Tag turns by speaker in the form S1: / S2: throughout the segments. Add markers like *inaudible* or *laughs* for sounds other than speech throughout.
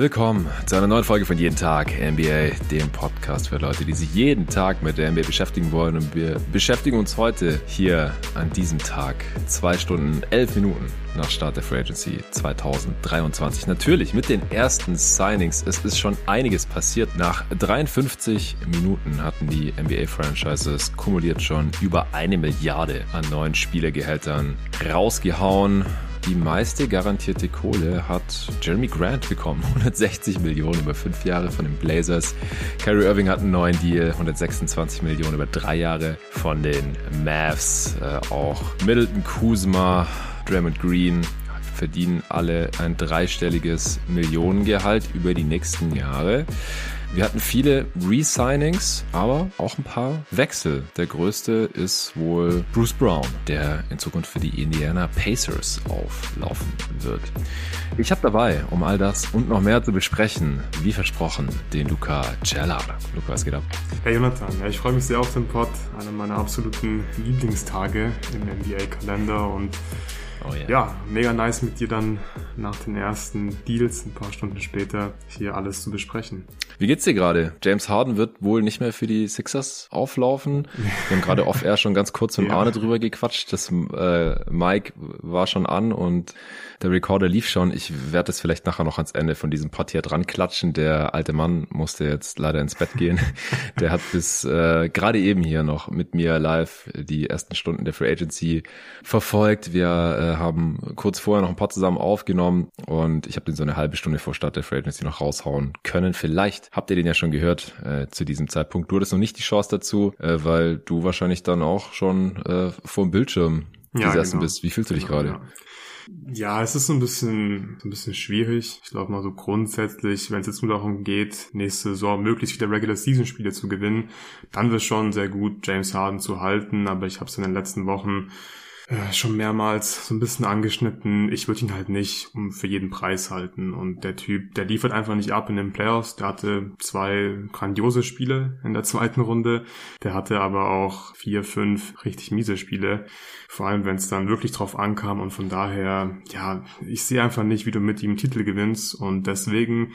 S1: Willkommen zu einer neuen Folge von Jeden Tag NBA, dem Podcast für Leute, die sich jeden Tag mit der NBA beschäftigen wollen. Und wir beschäftigen uns heute hier an diesem Tag, zwei Stunden, elf Minuten nach Start der Free Agency 2023. Natürlich mit den ersten Signings. Es ist schon einiges passiert. Nach 53 Minuten hatten die NBA-Franchises kumuliert schon über eine Milliarde an neuen Spielergehältern rausgehauen. Die meiste garantierte Kohle hat Jeremy Grant bekommen. *laughs* 160 Millionen über fünf Jahre von den Blazers. Kyrie Irving hat einen neuen Deal. 126 Millionen über drei Jahre von den Mavs. Äh, auch Middleton Kuzma, Draymond Green verdienen alle ein dreistelliges Millionengehalt über die nächsten Jahre. Wir hatten viele Resignings, aber auch ein paar Wechsel. Der größte ist wohl Bruce Brown, der in Zukunft für die Indiana Pacers auflaufen wird. Ich habe dabei, um all das und noch mehr zu besprechen, wie versprochen, den Luca Cella. Luca, was geht ab?
S2: Hey Jonathan, ja, ich freue mich sehr auf den Pod. Einer meiner absoluten Lieblingstage im NBA-Kalender und Oh, yeah. Ja, mega nice mit dir dann nach den ersten Deals ein paar Stunden später hier alles zu besprechen.
S1: Wie geht's dir gerade? James Harden wird wohl nicht mehr für die Sixers auflaufen. Wir haben gerade off-air schon ganz kurz mit ja. Arne drüber gequatscht. Das äh, Mike war schon an und der Recorder lief schon. Ich werde das vielleicht nachher noch ans Ende von diesem Pod hier dran klatschen. Der alte Mann musste jetzt leider ins Bett gehen. *laughs* der hat bis äh, gerade eben hier noch mit mir live die ersten Stunden der Free Agency verfolgt. Wir äh, haben kurz vorher noch ein paar zusammen aufgenommen und ich habe den so eine halbe Stunde vor Start der Free Agency noch raushauen können. Vielleicht habt ihr den ja schon gehört äh, zu diesem Zeitpunkt. Du hattest noch nicht die Chance dazu, äh, weil du wahrscheinlich dann auch schon äh, vor dem Bildschirm ja, gesessen genau. bist. Wie fühlst du dich genau, gerade?
S2: Ja. Ja, es ist so ein bisschen, so ein bisschen schwierig. Ich glaube mal so grundsätzlich, wenn es jetzt nur darum geht, nächste Saison möglichst wieder Regular Season Spiele zu gewinnen, dann wird es schon sehr gut, James Harden zu halten. Aber ich habe es in den letzten Wochen äh, schon mehrmals so ein bisschen angeschnitten. Ich würde ihn halt nicht um für jeden Preis halten. Und der Typ, der liefert einfach nicht ab in den Playoffs. Der hatte zwei grandiose Spiele in der zweiten Runde. Der hatte aber auch vier, fünf richtig miese Spiele. Vor allem, wenn es dann wirklich drauf ankam. Und von daher, ja, ich sehe einfach nicht, wie du mit ihm Titel gewinnst. Und deswegen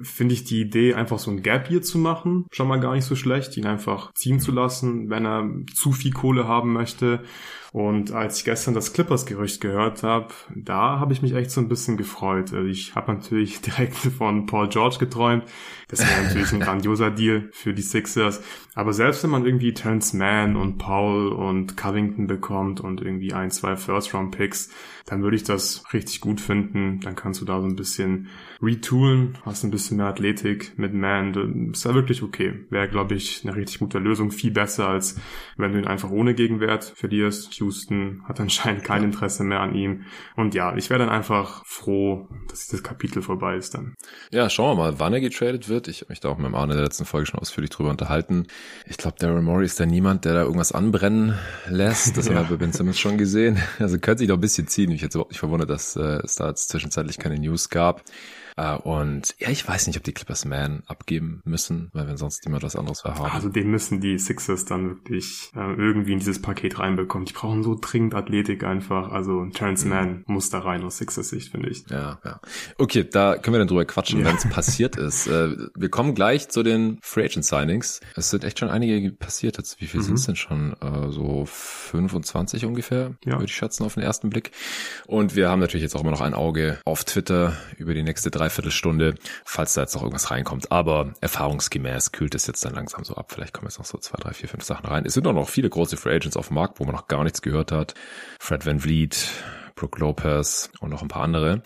S2: finde ich die Idee, einfach so ein Gap hier zu machen, schon mal gar nicht so schlecht, ihn einfach ziehen zu lassen, wenn er zu viel Kohle haben möchte. Und als ich gestern das Clippers-Gerücht gehört habe, da habe ich mich echt so ein bisschen gefreut. Also ich habe natürlich *laughs* direkt von Paul George geträumt. Das wäre natürlich ein *laughs* grandioser Deal für die Sixers. Aber selbst wenn man irgendwie Terrence Mann und Paul und Covington bekommt und irgendwie ein, zwei First-Round-Picks, dann würde ich das richtig gut finden. Dann kannst du da so ein bisschen retoolen, hast ein bisschen mehr Athletik mit Man. ist ja wirklich okay. Wäre, glaube ich, eine richtig gute Lösung. Viel besser, als wenn du ihn einfach ohne Gegenwert verlierst. Houston hat anscheinend kein Interesse mehr an ihm. Und ja, ich wäre dann einfach froh, dass dieses Kapitel vorbei ist dann.
S1: Ja, schauen wir mal, wann er getradet wird. Ich habe mich da auch mit dem Arne in der letzten Folge schon ausführlich drüber unterhalten. Ich glaube, Daryl Morey ist da niemand, der da irgendwas anbrennen lässt. Das ja. haben wir bei Ben Simmons schon gesehen. *laughs* Also könnte sich doch ein bisschen ziehen. Ich jetzt überhaupt nicht verwundert, dass äh, es da jetzt zwischenzeitlich keine News gab. Uh, und ja, ich weiß nicht, ob die Clippers Man abgeben müssen, weil wenn sonst niemand was anderes haben.
S2: Also den müssen die Sixers dann wirklich äh, irgendwie in dieses Paket reinbekommen. Die brauchen so dringend Athletik einfach. Also Terrence mhm. Mann muss da rein aus Sixers Sicht, finde ich.
S1: Ja, ja. Okay, da können wir dann drüber quatschen, ja. wenn es *laughs* passiert ist. Äh, wir kommen gleich zu den Free Agent Signings. Es sind echt schon einige passiert jetzt. Wie viel mhm. sind es denn schon? Äh, so 25 ungefähr, ja. würde ich schätzen auf den ersten Blick. Und wir haben natürlich jetzt auch immer noch ein Auge auf Twitter über die nächste drei Dreiviertelstunde, falls da jetzt noch irgendwas reinkommt. Aber erfahrungsgemäß kühlt es jetzt dann langsam so ab. Vielleicht kommen jetzt noch so zwei, drei, vier, fünf Sachen rein. Es sind auch noch viele große Free Agents auf dem Markt, wo man noch gar nichts gehört hat. Fred Van Vliet, Brooke Lopez und noch ein paar andere.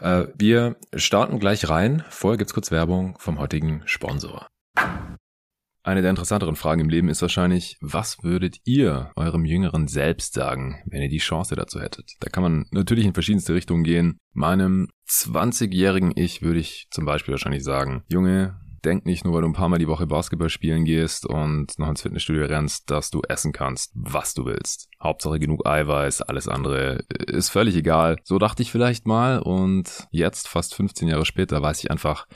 S1: Äh, wir starten gleich rein. Vorher gibt's kurz Werbung vom heutigen Sponsor. Eine der interessanteren Fragen im Leben ist wahrscheinlich, was würdet ihr eurem jüngeren Selbst sagen, wenn ihr die Chance dazu hättet? Da kann man natürlich in verschiedenste Richtungen gehen. Meinem 20-jährigen Ich würde ich zum Beispiel wahrscheinlich sagen, Junge, denk nicht nur, weil du ein paar Mal die Woche Basketball spielen gehst und noch ins Fitnessstudio rennst, dass du essen kannst, was du willst. Hauptsache genug Eiweiß, alles andere ist völlig egal. So dachte ich vielleicht mal und jetzt, fast 15 Jahre später, weiß ich einfach,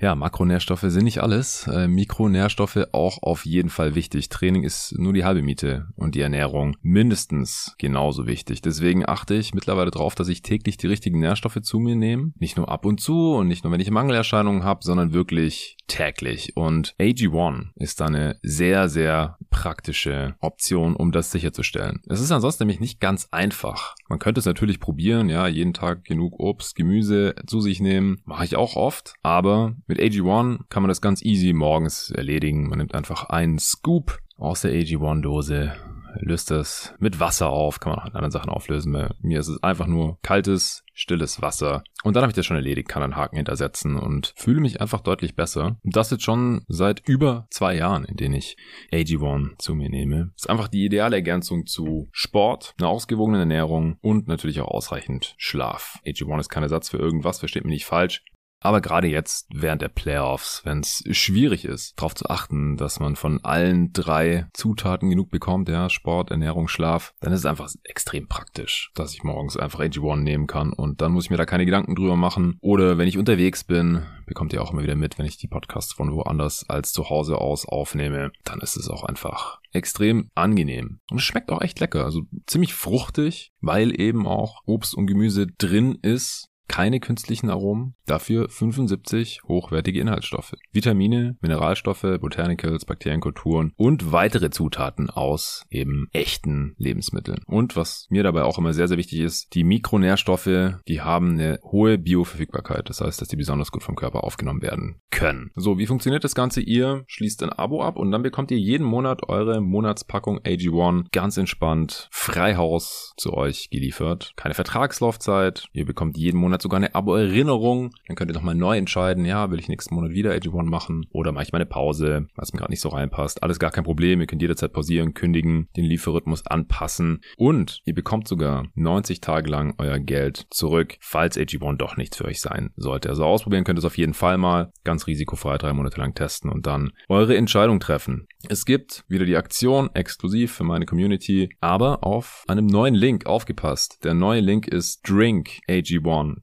S1: ja, Makronährstoffe sind nicht alles. Äh, Mikronährstoffe auch auf jeden Fall wichtig. Training ist nur die halbe Miete und die Ernährung mindestens genauso wichtig. Deswegen achte ich mittlerweile darauf, dass ich täglich die richtigen Nährstoffe zu mir nehme. Nicht nur ab und zu und nicht nur, wenn ich Mangelerscheinungen habe, sondern wirklich täglich. Und AG1 ist da eine sehr, sehr praktische Option, um das sicherzustellen. Es ist ansonsten nämlich nicht ganz einfach. Man könnte es natürlich probieren, ja, jeden Tag genug Obst, Gemüse zu sich nehmen. Mache ich auch oft. Aber mit AG1 kann man das ganz easy morgens erledigen. Man nimmt einfach einen Scoop aus der AG1-Dose, löst das mit Wasser auf, kann man auch in anderen Sachen auflösen. Bei mir ist es einfach nur kaltes, stilles Wasser. Und dann habe ich das schon erledigt, kann einen Haken hintersetzen und fühle mich einfach deutlich besser. Und das jetzt schon seit über zwei Jahren, in denen ich AG1 zu mir nehme. ist einfach die ideale Ergänzung zu Sport, einer ausgewogenen Ernährung und natürlich auch ausreichend Schlaf. AG1 ist kein Ersatz für irgendwas, versteht mich nicht falsch. Aber gerade jetzt während der Playoffs, wenn es schwierig ist, darauf zu achten, dass man von allen drei Zutaten genug bekommt, ja, Sport, Ernährung, Schlaf, dann ist es einfach extrem praktisch, dass ich morgens einfach AG1 nehmen kann und dann muss ich mir da keine Gedanken drüber machen. Oder wenn ich unterwegs bin, bekommt ihr auch immer wieder mit, wenn ich die Podcasts von woanders als zu Hause aus aufnehme, dann ist es auch einfach extrem angenehm. Und es schmeckt auch echt lecker, also ziemlich fruchtig, weil eben auch Obst und Gemüse drin ist keine künstlichen Aromen, dafür 75 hochwertige Inhaltsstoffe. Vitamine, Mineralstoffe, Botanicals, Bakterienkulturen und weitere Zutaten aus eben echten Lebensmitteln. Und was mir dabei auch immer sehr, sehr wichtig ist, die Mikronährstoffe, die haben eine hohe Bioverfügbarkeit. Das heißt, dass die besonders gut vom Körper aufgenommen werden können. So, wie funktioniert das Ganze? Ihr schließt ein Abo ab und dann bekommt ihr jeden Monat eure Monatspackung AG1 ganz entspannt Freihaus zu euch geliefert. Keine Vertragslaufzeit. Ihr bekommt jeden Monat sogar eine Abo-Erinnerung. Dann könnt ihr nochmal neu entscheiden, ja, will ich nächsten Monat wieder AG1 machen oder mache ich mal eine Pause, was mir gerade nicht so reinpasst. Alles gar kein Problem. Ihr könnt jederzeit pausieren, kündigen, den Lieferrhythmus anpassen und ihr bekommt sogar 90 Tage lang euer Geld zurück, falls AG1 doch nichts für euch sein sollte. Also ausprobieren könnt ihr es auf jeden Fall mal. Ganz risikofrei drei Monate lang testen und dann eure Entscheidung treffen. Es gibt wieder die Aktion exklusiv für meine Community, aber auf einem neuen Link aufgepasst. Der neue Link ist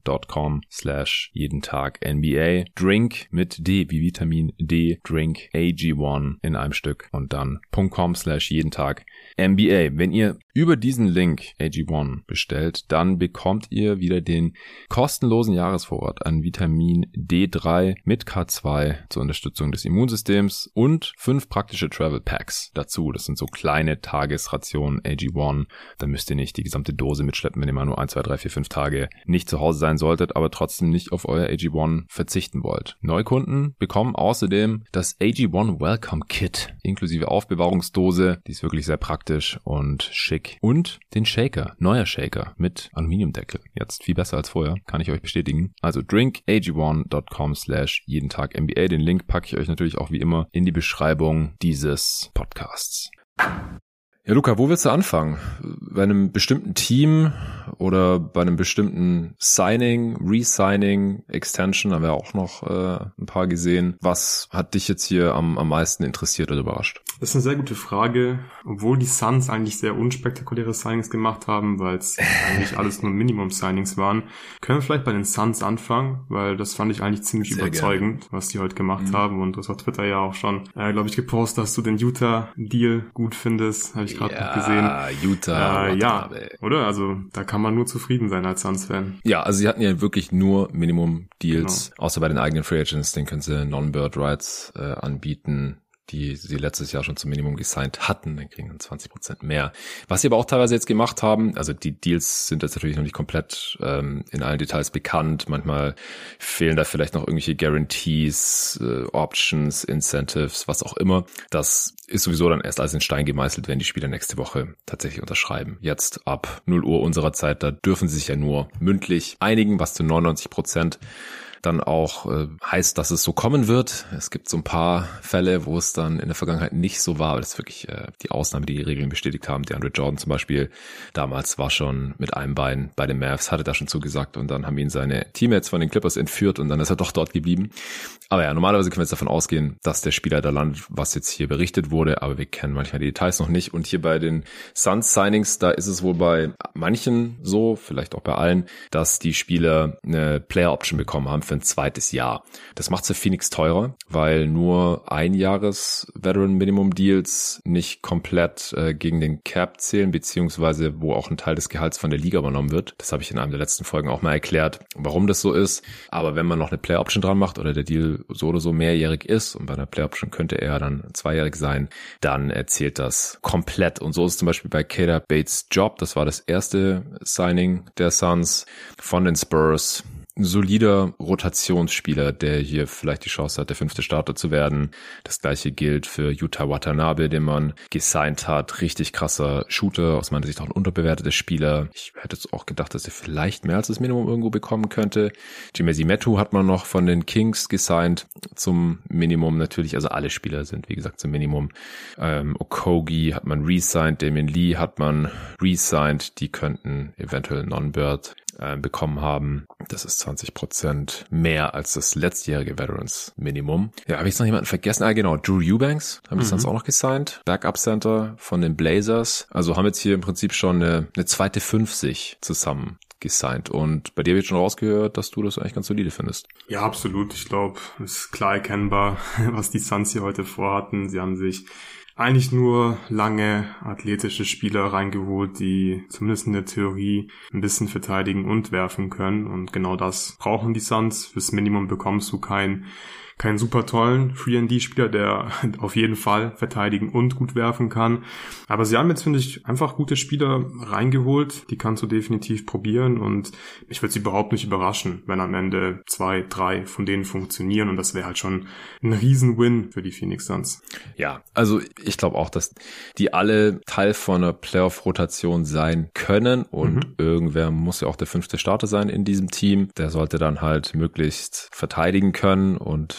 S1: drinkag1.com slash jeden Tag NBA. Drink mit D wie Vitamin D. Drink AG1 in einem Stück und dann .com slash jeden Tag NBA. Wenn ihr über diesen Link AG1 bestellt, dann bekommt ihr wieder den kostenlosen Jahresvorrat an Vitamin D3 mit K2 zur Unterstützung des Immunsystems und fünf praktische Travel Packs dazu. Das sind so kleine Tagesrationen AG1. Da müsst ihr nicht die gesamte Dose mitschleppen, wenn ihr mal nur 1, 2, 3, 4, 5 Tage nicht zu Hause sein solltet, aber trotzdem nicht auf euer AG1 verzichten wollt. Neukunden bekommen außerdem das AG1 Welcome Kit inklusive Aufbewahrungsdose. Die ist wirklich sehr praktisch und schick. Und den Shaker, neuer Shaker mit Aluminiumdeckel. Jetzt viel besser als vorher, kann ich euch bestätigen. Also drinkag1.com slash jeden Tag NBA. Den Link packe ich euch natürlich auch wie immer in die Beschreibung dieses Podcasts. Ja, Luca, wo willst du anfangen? Bei einem bestimmten Team oder bei einem bestimmten Signing, Resigning, Extension haben wir auch noch äh, ein paar gesehen. Was hat dich jetzt hier am, am meisten interessiert oder überrascht?
S2: Das ist eine sehr gute Frage, obwohl die Suns eigentlich sehr unspektakuläre Signings gemacht haben, weil es *laughs* eigentlich alles nur Minimum-Signings waren. Können wir vielleicht bei den Suns anfangen, weil das fand ich eigentlich ziemlich sehr überzeugend, gerne. was die heute gemacht mhm. haben und hast auf Twitter ja auch schon, äh, glaube ich, gepostet, dass du den Utah-Deal gut findest, habe ich gerade ja, noch gesehen.
S1: Utah.
S2: Äh, ja, oder? Also da kann man nur zufrieden sein als Suns-Fan.
S1: Ja, also sie hatten ja wirklich nur Minimum-Deals, genau. außer bei den eigenen Free Agents, den können sie Non-Bird-Rights äh, anbieten die sie letztes Jahr schon zum Minimum gesigned hatten, dann kriegen dann 20 Prozent mehr. Was sie aber auch teilweise jetzt gemacht haben, also die Deals sind jetzt natürlich noch nicht komplett ähm, in allen Details bekannt. Manchmal fehlen da vielleicht noch irgendwelche Guarantees, äh, Options, Incentives, was auch immer. Das ist sowieso dann erst alles in Stein gemeißelt, wenn die Spieler nächste Woche tatsächlich unterschreiben. Jetzt ab 0 Uhr unserer Zeit, da dürfen sie sich ja nur mündlich einigen, was zu 99 Prozent dann auch äh, heißt, dass es so kommen wird. Es gibt so ein paar Fälle, wo es dann in der Vergangenheit nicht so war, aber das ist wirklich äh, die Ausnahme, die die Regeln bestätigt haben. Die Andre Jordan zum Beispiel damals war schon mit einem Bein bei den Mavs, hatte da schon zugesagt und dann haben ihn seine Teammates von den Clippers entführt und dann ist er doch dort geblieben. Aber ja, normalerweise können wir jetzt davon ausgehen, dass der Spieler da landet, was jetzt hier berichtet wurde, aber wir kennen manchmal die Details noch nicht. Und hier bei den Suns Signings, da ist es wohl bei manchen so, vielleicht auch bei allen, dass die Spieler eine Player Option bekommen haben für ein zweites Jahr. Das macht für Phoenix teurer, weil nur ein Jahres Veteran Minimum Deals nicht komplett äh, gegen den Cap zählen, beziehungsweise wo auch ein Teil des Gehalts von der Liga übernommen wird. Das habe ich in einem der letzten Folgen auch mal erklärt, warum das so ist. Aber wenn man noch eine Player Option dran macht oder der Deal so oder so mehrjährig ist und bei einer Player Option könnte er dann zweijährig sein, dann erzählt das komplett. Und so ist zum Beispiel bei Kader Bates Job. Das war das erste Signing der Suns von den Spurs solider Rotationsspieler, der hier vielleicht die Chance hat, der fünfte Starter zu werden. Das gleiche gilt für Yuta Watanabe, den man gesigned hat. Richtig krasser Shooter, aus meiner Sicht auch ein unterbewerteter Spieler. Ich hätte jetzt auch gedacht, dass er vielleicht mehr als das Minimum irgendwo bekommen könnte. Jimezi Metu hat man noch von den Kings gesigned zum Minimum natürlich. Also alle Spieler sind, wie gesagt, zum Minimum. Ähm, Okogi hat man resigned, Damien Lee hat man resigned. Die könnten eventuell Non-Bird äh, bekommen haben. Das ist 20 Prozent mehr als das letztjährige Veterans Minimum. Ja, habe ich noch jemanden vergessen? Ah, genau, Drew Eubanks haben mhm. sonst auch noch gesigned. Backup Center von den Blazers. Also haben jetzt hier im Prinzip schon eine, eine zweite 50 zusammen gesigned. Und bei dir wird schon rausgehört, dass du das eigentlich ganz solide findest.
S2: Ja, absolut. Ich glaube, es ist klar erkennbar, *laughs* was die Suns hier heute vorhatten. Sie haben sich eigentlich nur lange athletische Spieler reingeholt, die zumindest in der Theorie ein bisschen verteidigen und werfen können. Und genau das brauchen die Suns. Fürs Minimum bekommst du kein keinen super tollen Free-ND-Spieler, der *laughs* auf jeden Fall verteidigen und gut werfen kann. Aber sie haben jetzt, finde ich, einfach gute Spieler reingeholt. Die kannst du definitiv probieren und ich würde sie überhaupt nicht überraschen, wenn am Ende zwei, drei von denen funktionieren und das wäre halt schon ein Riesen-Win für die Phoenix Suns.
S1: Ja, also ich glaube auch, dass die alle Teil von einer Playoff-Rotation sein können und mhm. irgendwer muss ja auch der fünfte Starter sein in diesem Team. Der sollte dann halt möglichst verteidigen können und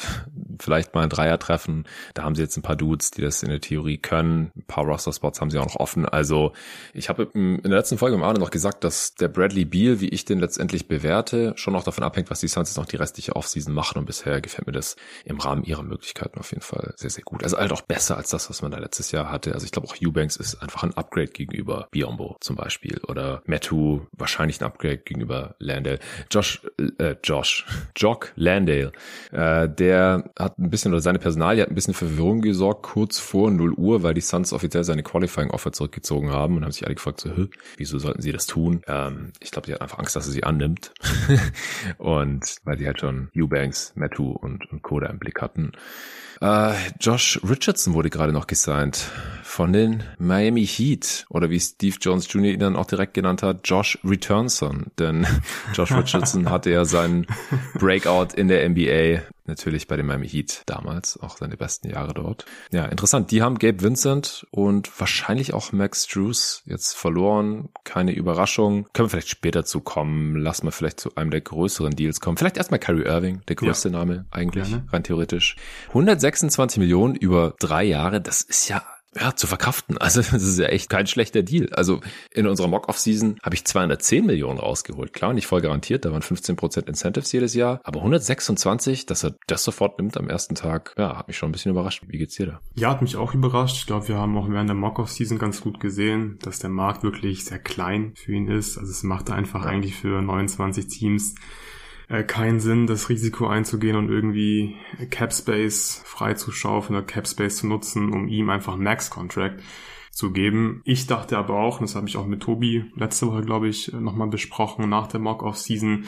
S1: vielleicht mal ein Dreier treffen. Da haben sie jetzt ein paar Dudes, die das in der Theorie können. Ein paar Roster-Spots haben sie auch noch offen. Also ich habe in der letzten Folge im Arne noch gesagt, dass der Bradley Beal, wie ich den letztendlich bewerte, schon auch davon abhängt, was die Suns jetzt noch die restliche Offseason machen. Und bisher gefällt mir das im Rahmen ihrer Möglichkeiten auf jeden Fall sehr, sehr gut. Also halt auch besser als das, was man da letztes Jahr hatte. Also ich glaube auch Eubanks ist einfach ein Upgrade gegenüber Biombo zum Beispiel. Oder Metu wahrscheinlich ein Upgrade gegenüber Landale. Josh, äh, Josh, Jock Landale, äh, der der hat ein bisschen, oder seine Personalie hat ein bisschen Verwirrung gesorgt, kurz vor 0 Uhr, weil die Suns offiziell seine Qualifying-Offer zurückgezogen haben und haben sich alle gefragt, so, wieso sollten sie das tun? Ähm, ich glaube, die hat einfach Angst, dass er sie annimmt. *laughs* und weil die halt schon Eubanks, Mattu und, und Koda im Blick hatten. Äh, Josh Richardson wurde gerade noch gesigned von den Miami Heat oder wie Steve Jones Jr. ihn dann auch direkt genannt hat, Josh Returnson. Denn *laughs* Josh Richardson hatte ja seinen Breakout in der NBA natürlich bei den Miami Heat damals, auch seine besten Jahre dort. Ja, interessant. Die haben Gabe Vincent und wahrscheinlich auch Max Drews jetzt verloren. Keine Überraschung. Können wir vielleicht später zu kommen. Lass mal vielleicht zu einem der größeren Deals kommen. Vielleicht erstmal Kyrie Irving, der größte ja. Name eigentlich, ja, rein theoretisch. 126 Millionen über drei Jahre, das ist ja ja, zu verkraften. Also *laughs* das ist ja echt kein schlechter Deal. Also in unserer Mock-Off-Season habe ich 210 Millionen rausgeholt. Klar, nicht voll garantiert, da waren 15% Incentives jedes Jahr. Aber 126, dass er das sofort nimmt am ersten Tag, ja, hat mich schon ein bisschen überrascht. Wie geht's dir da?
S2: Ja, hat mich auch überrascht. Ich glaube, wir haben auch während der Mock-Off-Season ganz gut gesehen, dass der Markt wirklich sehr klein für ihn ist. Also es macht einfach ja. eigentlich für 29 Teams äh, keinen Sinn, das Risiko einzugehen und irgendwie Cap Space freizuschaufeln oder Cap Space zu nutzen, um ihm einfach einen Max-Contract zu geben. Ich dachte aber auch, und das habe ich auch mit Tobi letzte Woche, glaube ich, nochmal besprochen nach der Mock-Off-Season,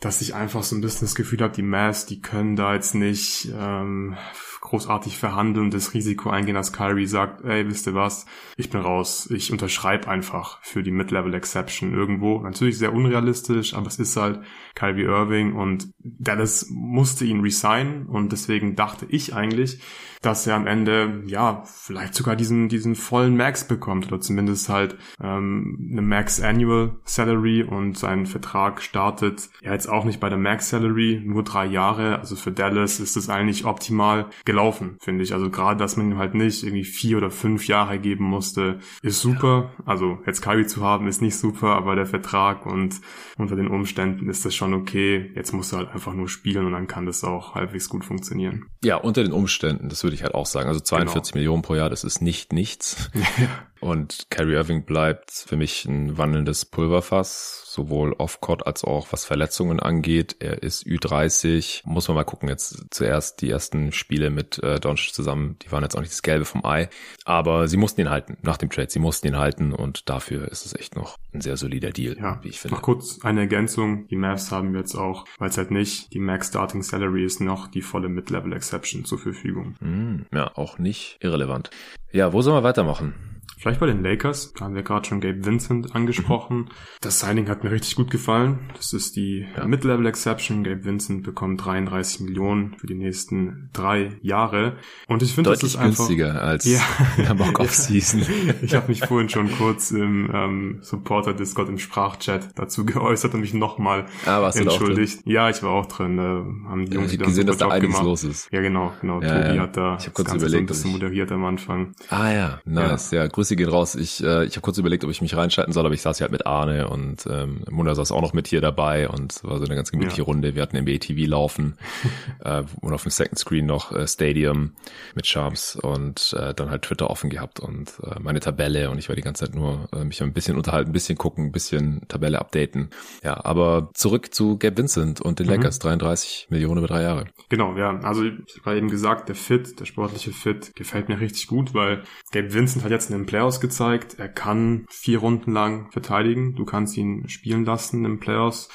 S2: dass ich einfach so ein bisschen das Gefühl habe, die Mavs, die können da jetzt nicht ähm, großartig verhandeln, das Risiko eingehen, dass Kyrie sagt, ey, wisst ihr was, ich bin raus, ich unterschreibe einfach für die Mid-Level Exception irgendwo. Natürlich sehr unrealistisch, aber es ist halt Kyrie Irving und Dallas musste ihn resignen und deswegen dachte ich eigentlich, dass er am Ende ja vielleicht sogar diesen diesen vollen Max bekommt oder zumindest halt ähm, eine Max Annual Salary und sein Vertrag startet ja jetzt auch nicht bei der Max Salary, nur drei Jahre. Also für Dallas ist es eigentlich optimal gelaufen, finde ich. Also gerade, dass man ihm halt nicht irgendwie vier oder fünf Jahre geben musste, ist super. Also jetzt Kyrie zu haben ist nicht super, aber der Vertrag und unter den Umständen ist das schon okay. Jetzt musst du halt einfach nur spielen und dann kann das auch halbwegs gut funktionieren.
S1: Ja, unter den Umständen, das würde ich halt auch sagen. Also 42 genau. Millionen pro Jahr, das ist nicht nichts. *laughs* Und Kyrie Irving bleibt für mich ein wandelndes Pulverfass, sowohl off-court als auch was Verletzungen angeht. Er ist Ü30. Muss man mal gucken. Jetzt zuerst die ersten Spiele mit äh, Doncic zusammen, die waren jetzt auch nicht das Gelbe vom Ei. Aber sie mussten ihn halten nach dem Trade. Sie mussten ihn halten und dafür ist es echt noch ein sehr solider Deal,
S2: ja. wie ich finde. Noch kurz eine Ergänzung. Die Mavs haben jetzt auch, weil es halt nicht die Max Starting Salary ist, noch die volle Mid-Level Exception zur Verfügung.
S1: Mm, ja, auch nicht irrelevant. Ja, wo sollen wir weitermachen?
S2: Vielleicht bei den Lakers, da haben wir gerade schon Gabe Vincent angesprochen. Mhm. Das Signing hat mir richtig gut gefallen. Das ist die ja. Mid-Level Exception. Gabe Vincent bekommt 33 Millionen für die nächsten drei Jahre. Und ich finde, das ist
S1: einfach günstiger als ja. *laughs* der Mock Off Season. *laughs*
S2: ich habe mich vorhin schon kurz im ähm, Supporter Discord im Sprachchat dazu geäußert und mich nochmal ah, entschuldigt. Ja, ich war auch drin. Da haben die Jungs
S1: ja, gesehen, dass da einiges gemacht. los ist.
S2: Ja, genau, genau. Ja, Tobi hat da
S1: ich hab kurz überlegt, so
S2: ein bisschen moderiert am Anfang.
S1: Ah ja, nice. Ja, Grüße gehen raus. Ich, äh, ich habe kurz überlegt, ob ich mich reinschalten soll, aber ich saß ja halt mit Arne und ähm, Munda saß auch noch mit hier dabei und war so eine ganz gemütliche ja. Runde. Wir hatten NBA TV laufen *laughs* äh, und auf dem Second Screen noch äh, Stadium mit Charms und äh, dann halt Twitter offen gehabt und äh, meine Tabelle und ich war die ganze Zeit nur äh, mich ein bisschen unterhalten, ein bisschen gucken, ein bisschen Tabelle updaten. Ja, aber zurück zu Gabe Vincent und den mhm. Lakers, 33 Millionen über drei Jahre.
S2: Genau, ja, also ich habe eben gesagt, der Fit, der sportliche Fit gefällt mir richtig gut, weil Gabe Vincent hat jetzt in den Playoffs gezeigt, er kann vier Runden lang verteidigen. Du kannst ihn spielen lassen im Playoffs.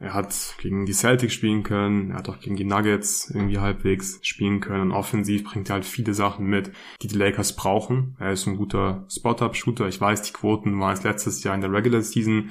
S2: Er hat gegen die Celtics spielen können, er hat auch gegen die Nuggets irgendwie halbwegs spielen können. Und offensiv bringt er halt viele Sachen mit, die die Lakers brauchen. Er ist ein guter Spot-Up-Shooter. Ich weiß, die Quoten waren es letztes Jahr in der Regular Season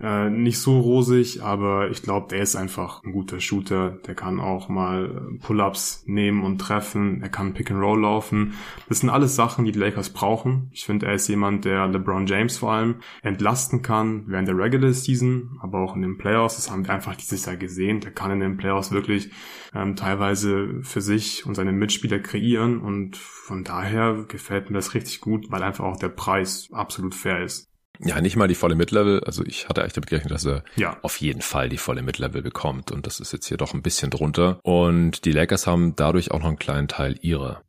S2: äh, nicht so rosig, aber ich glaube, der ist einfach ein guter Shooter. Der kann auch mal äh, Pull-ups nehmen und treffen. Er kann Pick and Roll laufen. Das sind alles Sachen, die die Lakers brauchen. Ich finde, er ist jemand, der LeBron James vor allem entlasten kann während der Regular Season, aber auch in den Playoffs. Das haben wir einfach dieses Jahr gesehen. Der kann in den Playoffs wirklich ähm, teilweise für sich und seine Mitspieler kreieren und von daher gefällt mir das richtig gut, weil einfach auch der Preis absolut fair ist.
S1: Ja, nicht mal die volle Mid-Level. Also ich hatte eigentlich damit gerechnet, dass er ja. auf jeden Fall die volle Mid-Level bekommt. Und das ist jetzt hier doch ein bisschen drunter. Und die Lakers haben dadurch auch noch einen kleinen Teil ihrer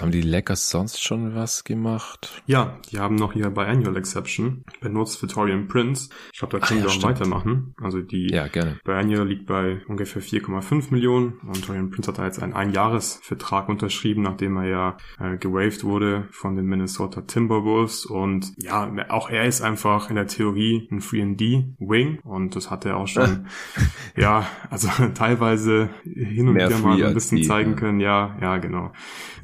S1: Haben die Lakers sonst schon was gemacht?
S2: Ja, die haben noch hier bei Annual Exception benutzt Victorian Prince. Ich glaube, da können wir ja, auch stimmt. weitermachen. Also die
S1: ja, gerne.
S2: bei Annual liegt bei ungefähr 4,5 Millionen und Victorian Prince hat da jetzt einen Einjahresvertrag unterschrieben, nachdem er ja äh, gewaved wurde von den Minnesota Timberwolves und ja, auch er ist einfach in der Theorie ein 3D Wing und das hat er auch schon *laughs* ja, also *laughs* teilweise hin und wieder mal ein bisschen zeigen können. Ja, ja, genau.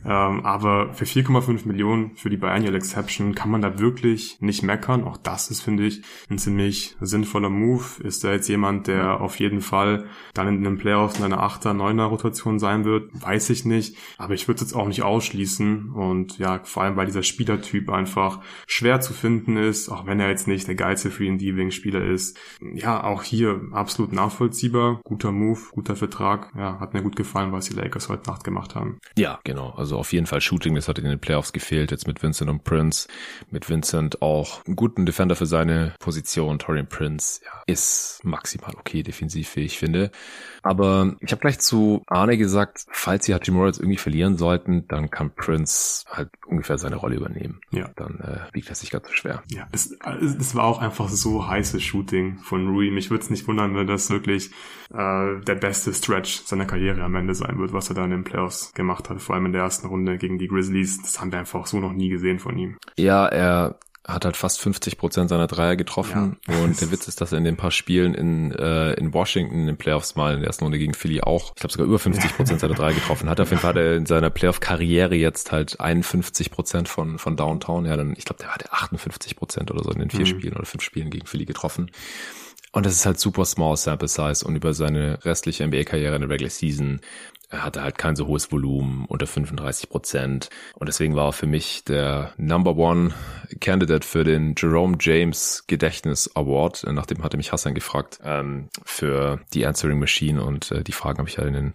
S2: Ähm, aber für 4,5 Millionen für die Biannual Exception kann man da wirklich nicht meckern. Auch das ist, finde ich, ein ziemlich sinnvoller Move. Ist da jetzt jemand, der auf jeden Fall dann in den Playoffs in einer 8er, 9er Rotation sein wird? Weiß ich nicht. Aber ich würde es jetzt auch nicht ausschließen. Und ja, vor allem, weil dieser Spielertyp einfach schwer zu finden ist, auch wenn er jetzt nicht der geilste 3D-Wing-Spieler ist. Ja, auch hier absolut nachvollziehbar. Guter Move, guter Vertrag. Ja, hat mir gut gefallen, was die Lakers heute Nacht gemacht haben.
S1: Ja, genau. Also also auf jeden Fall Shooting, das hat in den Playoffs gefehlt, jetzt mit Vincent und Prince. Mit Vincent auch einen guten Defender für seine Position. Torian Prince ja, ist maximal okay defensiv, wie ich finde. Aber ich habe gleich zu Arne gesagt, falls sie Hachimura jetzt irgendwie verlieren sollten, dann kann Prince halt ungefähr seine Rolle übernehmen. Ja. Dann äh, wiegt das sich ganz so schwer.
S2: Ja, es, es war auch einfach so heißes Shooting von Rui. Mich würde es nicht wundern, wenn das wirklich äh, der beste Stretch seiner Karriere am Ende sein wird, was er da in den Playoffs gemacht hat, vor allem in der ersten Runde gegen die Grizzlies. Das haben wir einfach so noch nie gesehen von ihm.
S1: Ja, er hat halt fast 50 Prozent seiner Dreier getroffen. Ja. Und der *laughs* Witz ist, dass er in den paar Spielen in, äh, in Washington in den Playoffs mal in der ersten Runde gegen Philly auch, ich glaube sogar über 50 Prozent seiner Dreier getroffen hat. Auf jeden Fall hat er in seiner Playoff-Karriere jetzt halt 51 Prozent von, von Downtown. Ja, dann, ich glaube, der hatte 58 Prozent oder so in den vier mhm. Spielen oder fünf Spielen gegen Philly getroffen. Und das ist halt super small sample size und über seine restliche NBA-Karriere in der Regular Season er hatte halt kein so hohes Volumen, unter 35 Prozent. Und deswegen war er für mich der Number One Candidate für den Jerome James Gedächtnis Award. Nachdem hatte mich Hassan gefragt ähm, für die Answering Machine und äh, die Fragen habe ich halt in den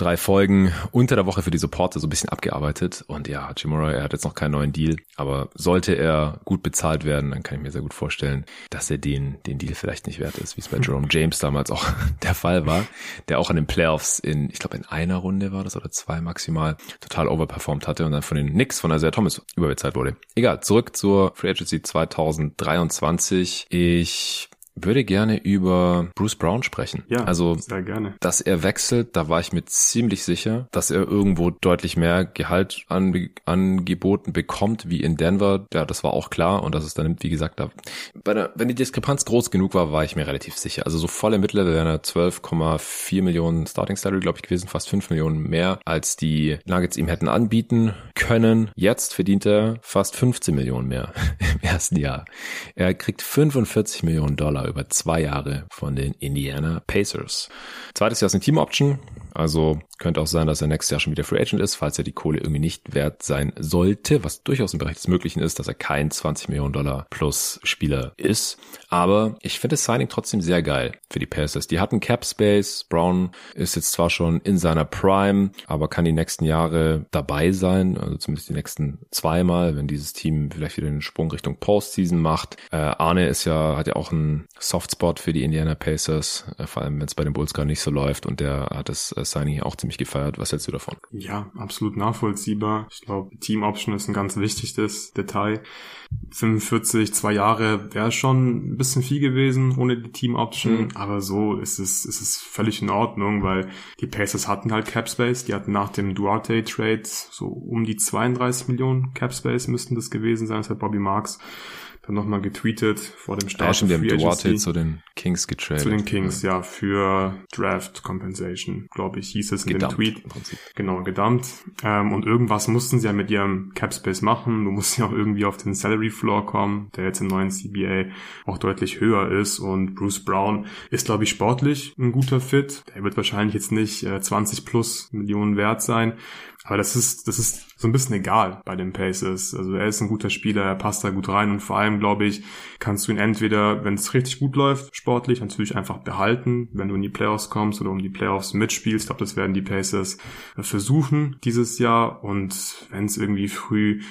S1: drei Folgen unter der Woche für die Supporter so ein bisschen abgearbeitet. Und ja, Jimura, er hat jetzt noch keinen neuen Deal, aber sollte er gut bezahlt werden, dann kann ich mir sehr gut vorstellen, dass er den, den Deal vielleicht nicht wert ist, wie es bei Jerome *laughs* James damals auch *laughs* der Fall war, der auch an den Playoffs in, ich glaube in einer Runde war das oder zwei maximal, total overperformed hatte und dann von den Knicks von Isaiah Thomas überbezahlt wurde. Egal, zurück zur Free Agency 2023. Ich würde gerne über Bruce Brown sprechen.
S2: Ja, also, sehr gerne.
S1: Dass er wechselt, da war ich mir ziemlich sicher, dass er irgendwo deutlich mehr Gehalt an, angeboten bekommt wie in Denver. Ja, das war auch klar und dass es dann, wie gesagt, da, der, wenn die Diskrepanz groß genug war, war ich mir relativ sicher. Also so volle Mittellevel wären er 12,4 Millionen Starting Salary, glaube ich, gewesen, fast 5 Millionen mehr, als die Nuggets ihm hätten anbieten können. Jetzt verdient er fast 15 Millionen mehr *laughs* im ersten Jahr. Er kriegt 45 Millionen Dollar über zwei Jahre von den Indiana Pacers. Zweites Jahr ist eine Team Option, also könnte auch sein, dass er nächstes Jahr schon wieder Free Agent ist, falls er die Kohle irgendwie nicht wert sein sollte, was durchaus im Bereich des Möglichen ist, dass er kein 20 Millionen Dollar plus Spieler ist. Aber ich finde das Signing trotzdem sehr geil für die Pacers. Die hatten Cap Space. Brown ist jetzt zwar schon in seiner Prime, aber kann die nächsten Jahre dabei sein, also zumindest die nächsten zweimal, wenn dieses Team vielleicht wieder einen Sprung Richtung Postseason macht. Äh, Arne ist ja, hat ja auch einen Softspot für die Indiana Pacers, äh, vor allem wenn es bei den Bulls gerade nicht so läuft und der hat das äh, Signing auch ziemlich gefeiert. Was hältst du davon?
S2: Ja, absolut nachvollziehbar. Ich glaube, Team Option ist ein ganz wichtiges Detail. 45, zwei Jahre wäre schon ein bisschen viel gewesen ohne die Team Option, mhm. aber so ist es, ist es völlig in Ordnung, weil die Pacers hatten halt Cap Space, die hatten nach dem Duarte Trade so um die 32 Millionen Cap Space müssten das gewesen sein, das hat Bobby Marks dann nochmal getweetet vor dem Start. Ja,
S1: schon, wir haben Duarte zu den Kings getradet.
S2: Zu den Kings, ja, für Draft Compensation, glaube ich, hieß es in gedumpt, dem Tweet. Genau, gedumpt. Ähm, und irgendwas mussten sie ja mit ihrem Cap Space machen. Du musst ja auch irgendwie auf den Salary Floor kommen, der jetzt im neuen CBA auch deutlich höher ist. Und Bruce Brown ist, glaube ich, sportlich ein guter Fit. Der wird wahrscheinlich jetzt nicht äh, 20 plus Millionen wert sein. Aber das ist, das ist so ein bisschen egal bei den Pacers. Also er ist ein guter Spieler, er passt da gut rein und vor allem, glaube ich, kannst du ihn entweder, wenn es richtig gut läuft, sportlich, natürlich einfach behalten, wenn du in die Playoffs kommst oder um die Playoffs mitspielst. Ich glaube, das werden die Pacers versuchen dieses Jahr und wenn es irgendwie früh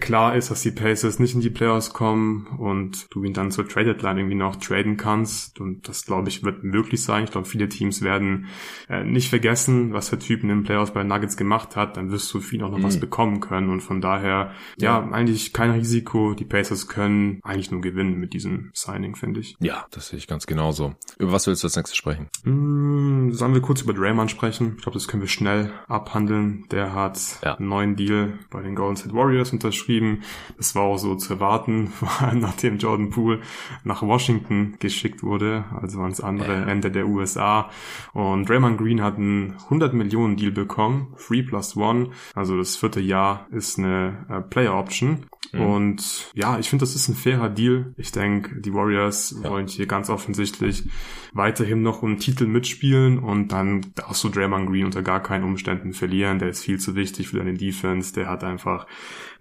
S2: klar ist, dass die Pacers nicht in die Playoffs kommen und du ihn dann zur Trade Deadline irgendwie noch traden kannst und das, glaube ich, wird möglich sein. Ich glaube, viele Teams werden äh, nicht vergessen, was der Typ in den Playoffs bei Nuggets gemacht hat dann wirst du viel auch noch mhm. was bekommen können. Und von daher, ja, ja, eigentlich kein Risiko. Die Pacers können eigentlich nur gewinnen mit diesem Signing, finde ich.
S1: Ja, das sehe ich ganz genauso. Über was willst du als nächstes sprechen?
S2: Mm, sollen wir kurz über Draymond sprechen? Ich glaube, das können wir schnell abhandeln. Der hat ja. einen neuen Deal bei den Golden State Warriors unterschrieben. Das war auch so zu erwarten, *laughs* vor allem nachdem Jordan Poole nach Washington geschickt wurde, also ans andere ja. Ende der USA. Und Draymond Green hat einen 100 Millionen Deal bekommen, 3 plus 1 One. Also das vierte Jahr ist eine äh, Player Option. Mhm. Und ja, ich finde, das ist ein fairer Deal. Ich denke, die Warriors ja. wollen hier ganz offensichtlich weiterhin noch um Titel mitspielen und dann darfst du Draymond Green unter gar keinen Umständen verlieren. Der ist viel zu wichtig für deine Defense. Der hat einfach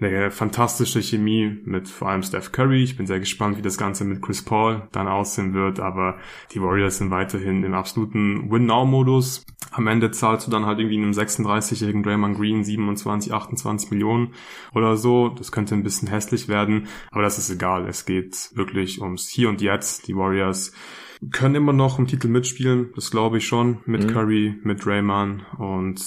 S2: eine fantastische Chemie mit vor allem Steph Curry. Ich bin sehr gespannt, wie das Ganze mit Chris Paul dann aussehen wird, aber die Warriors sind weiterhin im absoluten Win-Now-Modus. Am Ende zahlst du dann halt irgendwie einem 36-jährigen Draymond Green 27, 28 Millionen oder so. Das könnte ein bisschen hässlich werden, aber das ist egal. Es geht wirklich ums Hier und Jetzt. Die Warriors können immer noch im Titel mitspielen, das glaube ich schon, mit mhm. Curry, mit Rayman und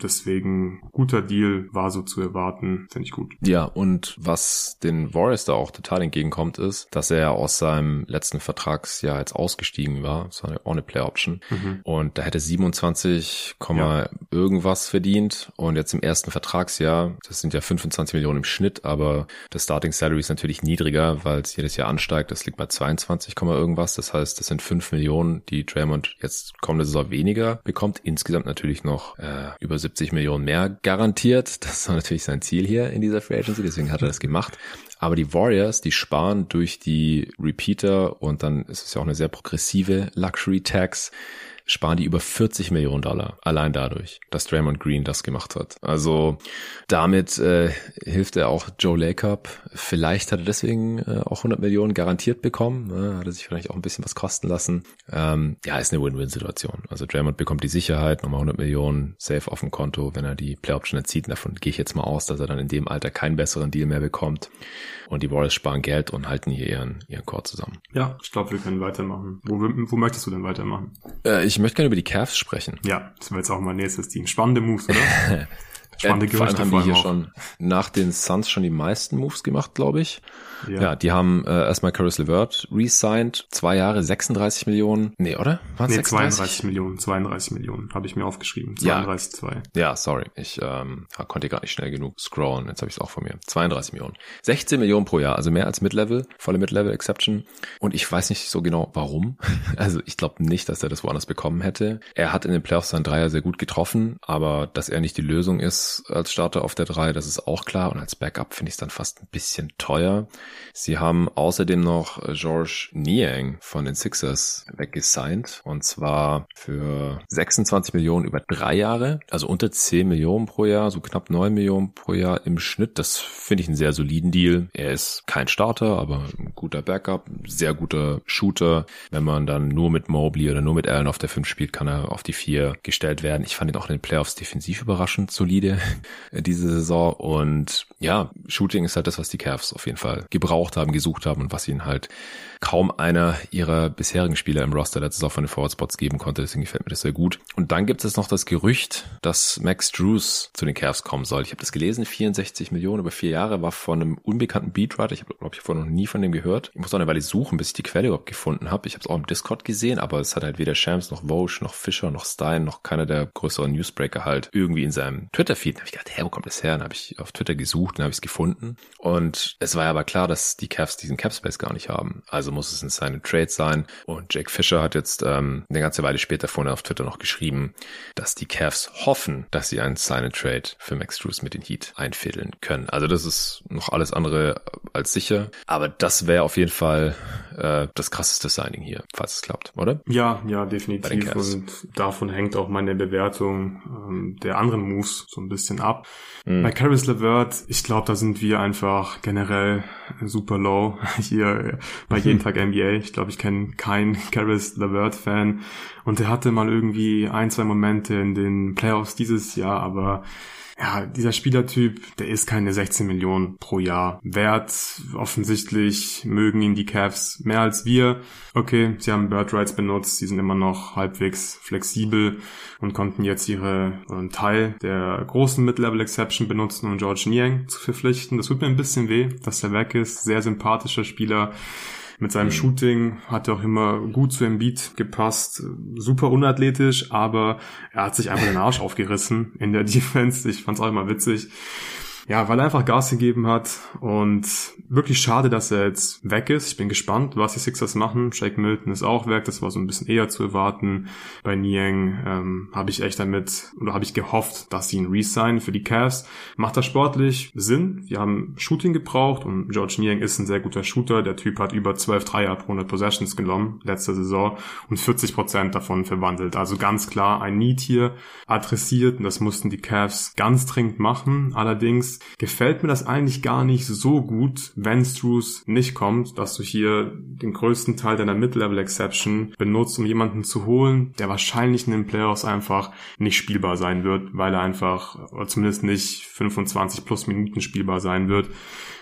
S2: deswegen guter Deal war so zu erwarten, finde ich gut.
S1: Ja, und was den Warriors da auch total entgegenkommt, ist, dass er aus seinem letzten Vertragsjahr jetzt ausgestiegen war, so eine ohne Play Option mhm. und da hätte 27, ja. irgendwas verdient und jetzt im ersten Vertragsjahr, das sind ja 25 Millionen im Schnitt, aber das Starting Salary ist natürlich niedriger, weil es jedes Jahr ansteigt, das liegt bei 22, irgendwas, das heißt, das sind 5 Millionen, die Draymond jetzt kommende Saison weniger bekommt, insgesamt natürlich noch äh, über 70 Millionen mehr garantiert, das war natürlich sein Ziel hier in dieser Free Agency, deswegen hat er das gemacht. Aber die Warriors, die sparen durch die Repeater und dann ist es ja auch eine sehr progressive Luxury Tax sparen die über 40 Millionen Dollar. Allein dadurch, dass Draymond Green das gemacht hat. Also damit äh, hilft er auch Joe Lacob. Vielleicht hat er deswegen äh, auch 100 Millionen garantiert bekommen. Äh, hat er sich vielleicht auch ein bisschen was kosten lassen. Ähm, ja, ist eine Win-Win-Situation. Also Draymond bekommt die Sicherheit, nochmal 100 Millionen safe auf dem Konto, wenn er die Play-Option erzieht. Davon gehe ich jetzt mal aus, dass er dann in dem Alter keinen besseren Deal mehr bekommt. Und die Warriors sparen Geld und halten hier ihren, ihren Chor zusammen.
S2: Ja, ich glaube, wir können weitermachen. Wo, wo möchtest du denn weitermachen?
S1: Äh, ich möchte gerne über die Cavs sprechen.
S2: Ja, das wäre jetzt auch mein nächstes Team. Spannende Moves, oder? *laughs*
S1: Spannende Gerüchte. Vor allem haben die hier auch. schon nach den Suns schon die meisten Moves gemacht, glaube ich. Ja. ja, die haben äh, erstmal Caris LeVert re-signed, zwei Jahre 36 Millionen. Nee, oder?
S2: Waren nee, 36? 32 Millionen, 32 Millionen, habe ich mir aufgeschrieben. 32,
S1: ja. 2. Ja, sorry, ich ähm, konnte gar nicht schnell genug scrollen, jetzt habe ich es auch von mir. 32 Millionen. 16 Millionen pro Jahr, also mehr als Mid-Level, volle Mid-Level-Exception. Und ich weiß nicht so genau, warum. *laughs* Also ich glaube nicht, dass er das woanders bekommen hätte. Er hat in den Playoffs seinen Dreier sehr gut getroffen, aber dass er nicht die Lösung ist als Starter auf der Drei, das ist auch klar. Und als Backup finde ich es dann fast ein bisschen teuer. Sie haben außerdem noch George Niang von den Sixers weggesigned und zwar für 26 Millionen über drei Jahre, also unter 10 Millionen pro Jahr, so knapp 9 Millionen pro Jahr im Schnitt. Das finde ich einen sehr soliden Deal. Er ist kein Starter, aber ein guter Backup, sehr guter Shooter. Wenn man dann nur mit Mobley oder nur mit Allen auf der 5 spielt, kann er auf die 4 gestellt werden. Ich fand ihn auch in den Playoffs defensiv überraschend solide *laughs* diese Saison und ja, Shooting ist halt das, was die Cavs auf jeden Fall gebraucht haben, gesucht haben und was ihnen halt kaum einer ihrer bisherigen Spieler im Roster letztes Saison von den Forward Spots geben konnte. Deswegen gefällt mir das sehr gut. Und dann gibt es noch das Gerücht, dass Max Drews zu den Cavs kommen soll. Ich habe das gelesen, 64 Millionen über vier Jahre, war von einem unbekannten Beatwriter. Ich habe, glaube ich, vorher noch nie von dem gehört. Ich muss auch eine Weile suchen, bis ich die Quelle überhaupt gefunden habe. Ich habe es auch im Discord gesehen, aber es hat halt weder Shams noch Vosch noch Fischer noch Stein noch keiner der größeren Newsbreaker halt irgendwie in seinem Twitter-Feed. Da habe ich gedacht, hä, wo kommt das her? Dann habe ich auf Twitter gesucht, dann habe ich es gefunden. Und es war aber klar, dass die Cavs diesen Capspace gar nicht haben. Also muss es ein Sign Trade sein. Und Jake Fisher hat jetzt ähm, eine ganze Weile später vorne auf Twitter noch geschrieben, dass die Cavs hoffen, dass sie einen Sign Trade für Max Drews mit den Heat einfädeln können. Also das ist noch alles andere als sicher. Aber das wäre auf jeden Fall äh, das krasseste Signing hier, falls es klappt, oder?
S2: Ja, ja, definitiv. Und davon hängt auch meine Bewertung ähm, der anderen Moves so ein bisschen ab. Mhm. Bei Caris LeVert, ich glaube, da sind wir einfach generell super low *laughs* hier bei *laughs* jeden Tag NBA. Ich glaube, ich kenne keinen *laughs* Caris LeVert-Fan. Und der hatte mal irgendwie ein, zwei Momente in den Playoffs dieses Jahr, aber ja, dieser Spielertyp, der ist keine 16 Millionen pro Jahr wert. Offensichtlich mögen ihn die Cavs mehr als wir. Okay, sie haben Bird Rights benutzt, sie sind immer noch halbwegs flexibel und konnten jetzt ihre einen Teil der großen Mid-Level Exception benutzen, um George Niang zu verpflichten. Das tut mir ein bisschen weh, dass er weg ist. Sehr sympathischer Spieler. Mit seinem mhm. Shooting hat er auch immer gut zu Embiid gepasst. Super unathletisch, aber er hat sich einfach den Arsch *laughs* aufgerissen in der Defense. Ich fand's auch immer witzig ja, weil er einfach Gas gegeben hat und wirklich schade, dass er jetzt weg ist. Ich bin gespannt, was die Sixers machen. Shake Milton ist auch weg, das war so ein bisschen eher zu erwarten. Bei Niang ähm, habe ich echt damit oder habe ich gehofft, dass sie ihn resignen für die Cavs. Macht das sportlich Sinn? Wir haben Shooting gebraucht und George Niang ist ein sehr guter Shooter. Der Typ hat über 12 Dreier pro 100 Possessions genommen letzte Saison und 40 Prozent davon verwandelt. Also ganz klar ein Need hier adressiert und das mussten die Cavs ganz dringend machen. Allerdings gefällt mir das eigentlich gar nicht so gut, wenn Struce nicht kommt, dass du hier den größten Teil deiner Mid-Level Exception benutzt, um jemanden zu holen, der wahrscheinlich in den Playoffs einfach nicht spielbar sein wird, weil er einfach, oder zumindest nicht 25 plus Minuten spielbar sein wird,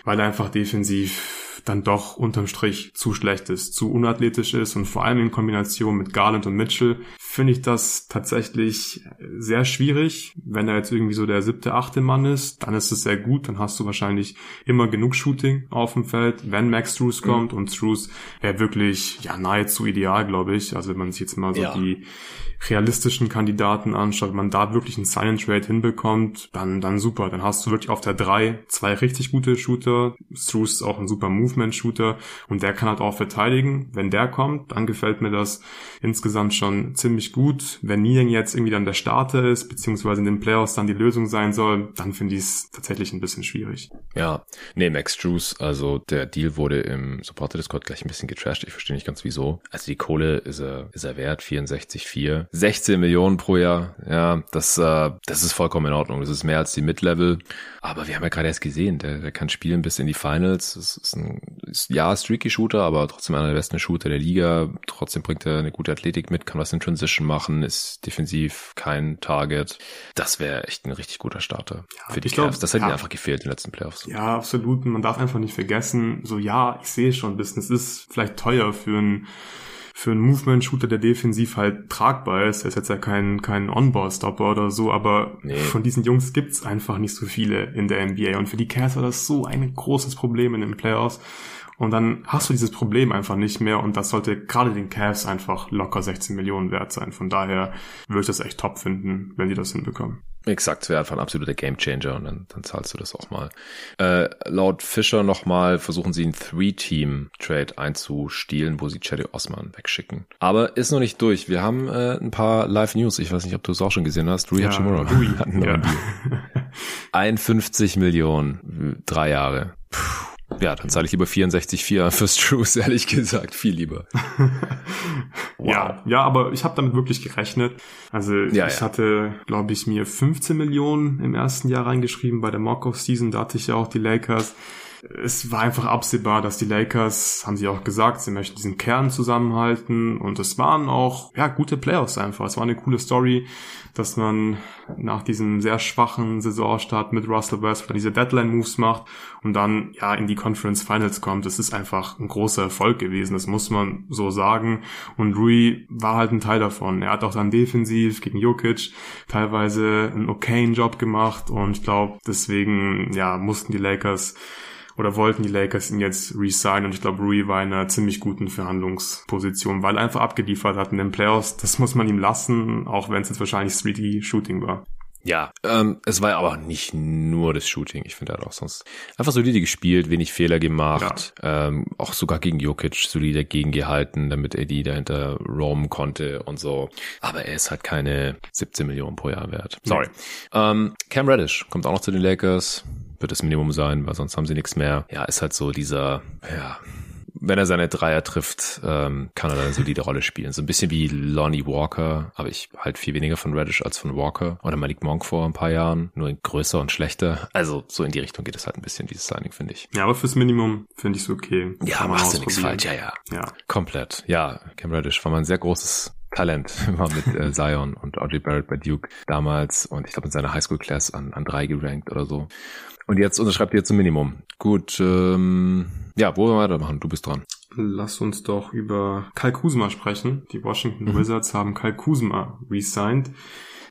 S2: weil er einfach defensiv dann doch unterm Strich zu schlecht ist, zu unathletisch ist und vor allem in Kombination mit Garland und Mitchell finde ich das tatsächlich sehr schwierig. Wenn er jetzt irgendwie so der siebte, achte Mann ist, dann ist es sehr gut, dann hast du wahrscheinlich immer genug Shooting auf dem Feld, wenn Max kommt mhm. und Struess wäre wirklich ja nahezu ideal, glaube ich. Also wenn man sich jetzt mal so ja. die realistischen Kandidaten anschaut, wenn man da wirklich einen Silent Trade hinbekommt, dann, dann super. Dann hast du wirklich auf der drei zwei richtig gute Shooter. Struess ist auch ein super Movement-Shooter und der kann halt auch verteidigen. Wenn der kommt, dann gefällt mir das insgesamt schon ziemlich gut. Wenn Niang jetzt irgendwie dann der Starter ist, beziehungsweise in den Playoffs dann die Lösung sein soll, dann finde ich es tatsächlich ein bisschen schwierig.
S1: Ja, nee, Max Struess, also der Deal wurde im Supporter-Discord gleich ein bisschen getrashed. Ich verstehe nicht ganz wieso. Also die Kohle ist er, ist er wert, 64,4. 16 Millionen pro Jahr. Ja, das, äh, das ist vollkommen in Ordnung. Das ist mehr als die Mid-Level. Aber wir haben ja gerade erst gesehen, der, der kann spielen bis in die Finals. Das ist ein, ist, ja, streaky Shooter, aber trotzdem einer der besten Shooter der Liga. Trotzdem bringt er eine gute Athletik mit, kann was in Transition machen, ist defensiv kein Target. Das wäre echt ein richtig guter Starter ja, für die Cavs. Glaub, das hätte ja, mir einfach gefehlt in den letzten Playoffs.
S2: Ja, absolut. Man darf einfach nicht vergessen, so ja, ich sehe schon ein bisschen, es ist vielleicht teuer für einen für einen Movement-Shooter, der defensiv halt tragbar ist. Er ist jetzt ja kein, kein On-Ball-Stopper oder so, aber nee. von diesen Jungs gibt's einfach nicht so viele in der NBA. Und für die Cavs war das so ein großes Problem in den Playoffs. Und dann hast du dieses Problem einfach nicht mehr und das sollte gerade den Cavs einfach locker 16 Millionen wert sein. Von daher würde ich das echt top finden, wenn die das hinbekommen.
S1: Exakt, wäre einfach ein absoluter Gamechanger und dann, dann zahlst du das auch mal. Äh, laut Fischer nochmal versuchen sie einen Three-Team-Trade einzustielen, wo sie Chetty Osman wegschicken. Aber ist noch nicht durch. Wir haben äh, ein paar Live-News. Ich weiß nicht, ob du es auch schon gesehen hast. Rui ja, Hachimura hat einen ja. Deal. *laughs* 51 Millionen, drei Jahre. Puh. Ja, dann zahle ich lieber 64,4 für Struce, ehrlich gesagt, viel lieber. *laughs*
S2: wow. Ja, ja, aber ich habe damit wirklich gerechnet. Also ja, ich ja. hatte, glaube ich, mir 15 Millionen im ersten Jahr reingeschrieben bei der Mock-Off-Season. Da hatte ich ja auch die Lakers es war einfach absehbar, dass die Lakers, haben sie auch gesagt, sie möchten diesen Kern zusammenhalten und es waren auch, ja, gute Playoffs einfach. Es war eine coole Story, dass man nach diesem sehr schwachen Saisonstart mit Russell Westbrook diese Deadline-Moves macht und dann, ja, in die Conference Finals kommt. Das ist einfach ein großer Erfolg gewesen, das muss man so sagen. Und Rui war halt ein Teil davon. Er hat auch dann defensiv gegen Jokic teilweise einen okayen Job gemacht und ich glaube, deswegen, ja, mussten die Lakers oder wollten die Lakers ihn jetzt resignen und ich glaube, Rui war in einer ziemlich guten Verhandlungsposition, weil er einfach abgeliefert hat in den Playoffs. Das muss man ihm lassen, auch wenn es jetzt wahrscheinlich 3D-Shooting war.
S1: Ja, ähm, es war aber nicht nur das Shooting. Ich finde, er hat auch sonst einfach solide gespielt, wenig Fehler gemacht, ja. ähm, auch sogar gegen Jokic solide gegengehalten, damit er die dahinter roamen konnte und so. Aber er ist halt keine 17 Millionen pro Jahr wert. Sorry. Ja. Ähm, Cam Reddish kommt auch noch zu den Lakers wird das Minimum sein, weil sonst haben sie nichts mehr. Ja, ist halt so dieser, ja, wenn er seine Dreier trifft, ähm, kann er dann eine solide *laughs* Rolle spielen. So ein bisschen wie Lonnie Walker, aber ich halt viel weniger von Reddish als von Walker. Oder Malik Monk vor ein paar Jahren, nur größer und schlechter. Also so in die Richtung geht es halt ein bisschen, dieses Signing, finde ich.
S2: Ja, aber fürs Minimum finde ich es okay.
S1: Ja, machst du nichts falsch, ja, ja. Ja. Komplett. Ja, Cam Reddish war mal ein sehr großes Talent *laughs* war mit äh, Zion und Audrey Barrett bei Duke damals und ich glaube in seiner Highschool-Class an, an drei gerankt oder so. Und jetzt unterschreibt ihr zum Minimum. Gut, ähm, ja, wo wollen wir weitermachen? Du bist dran.
S2: Lass uns doch über Kyle Kuzma sprechen. Die Washington mhm. Wizards haben Kyle Kuzma resigned.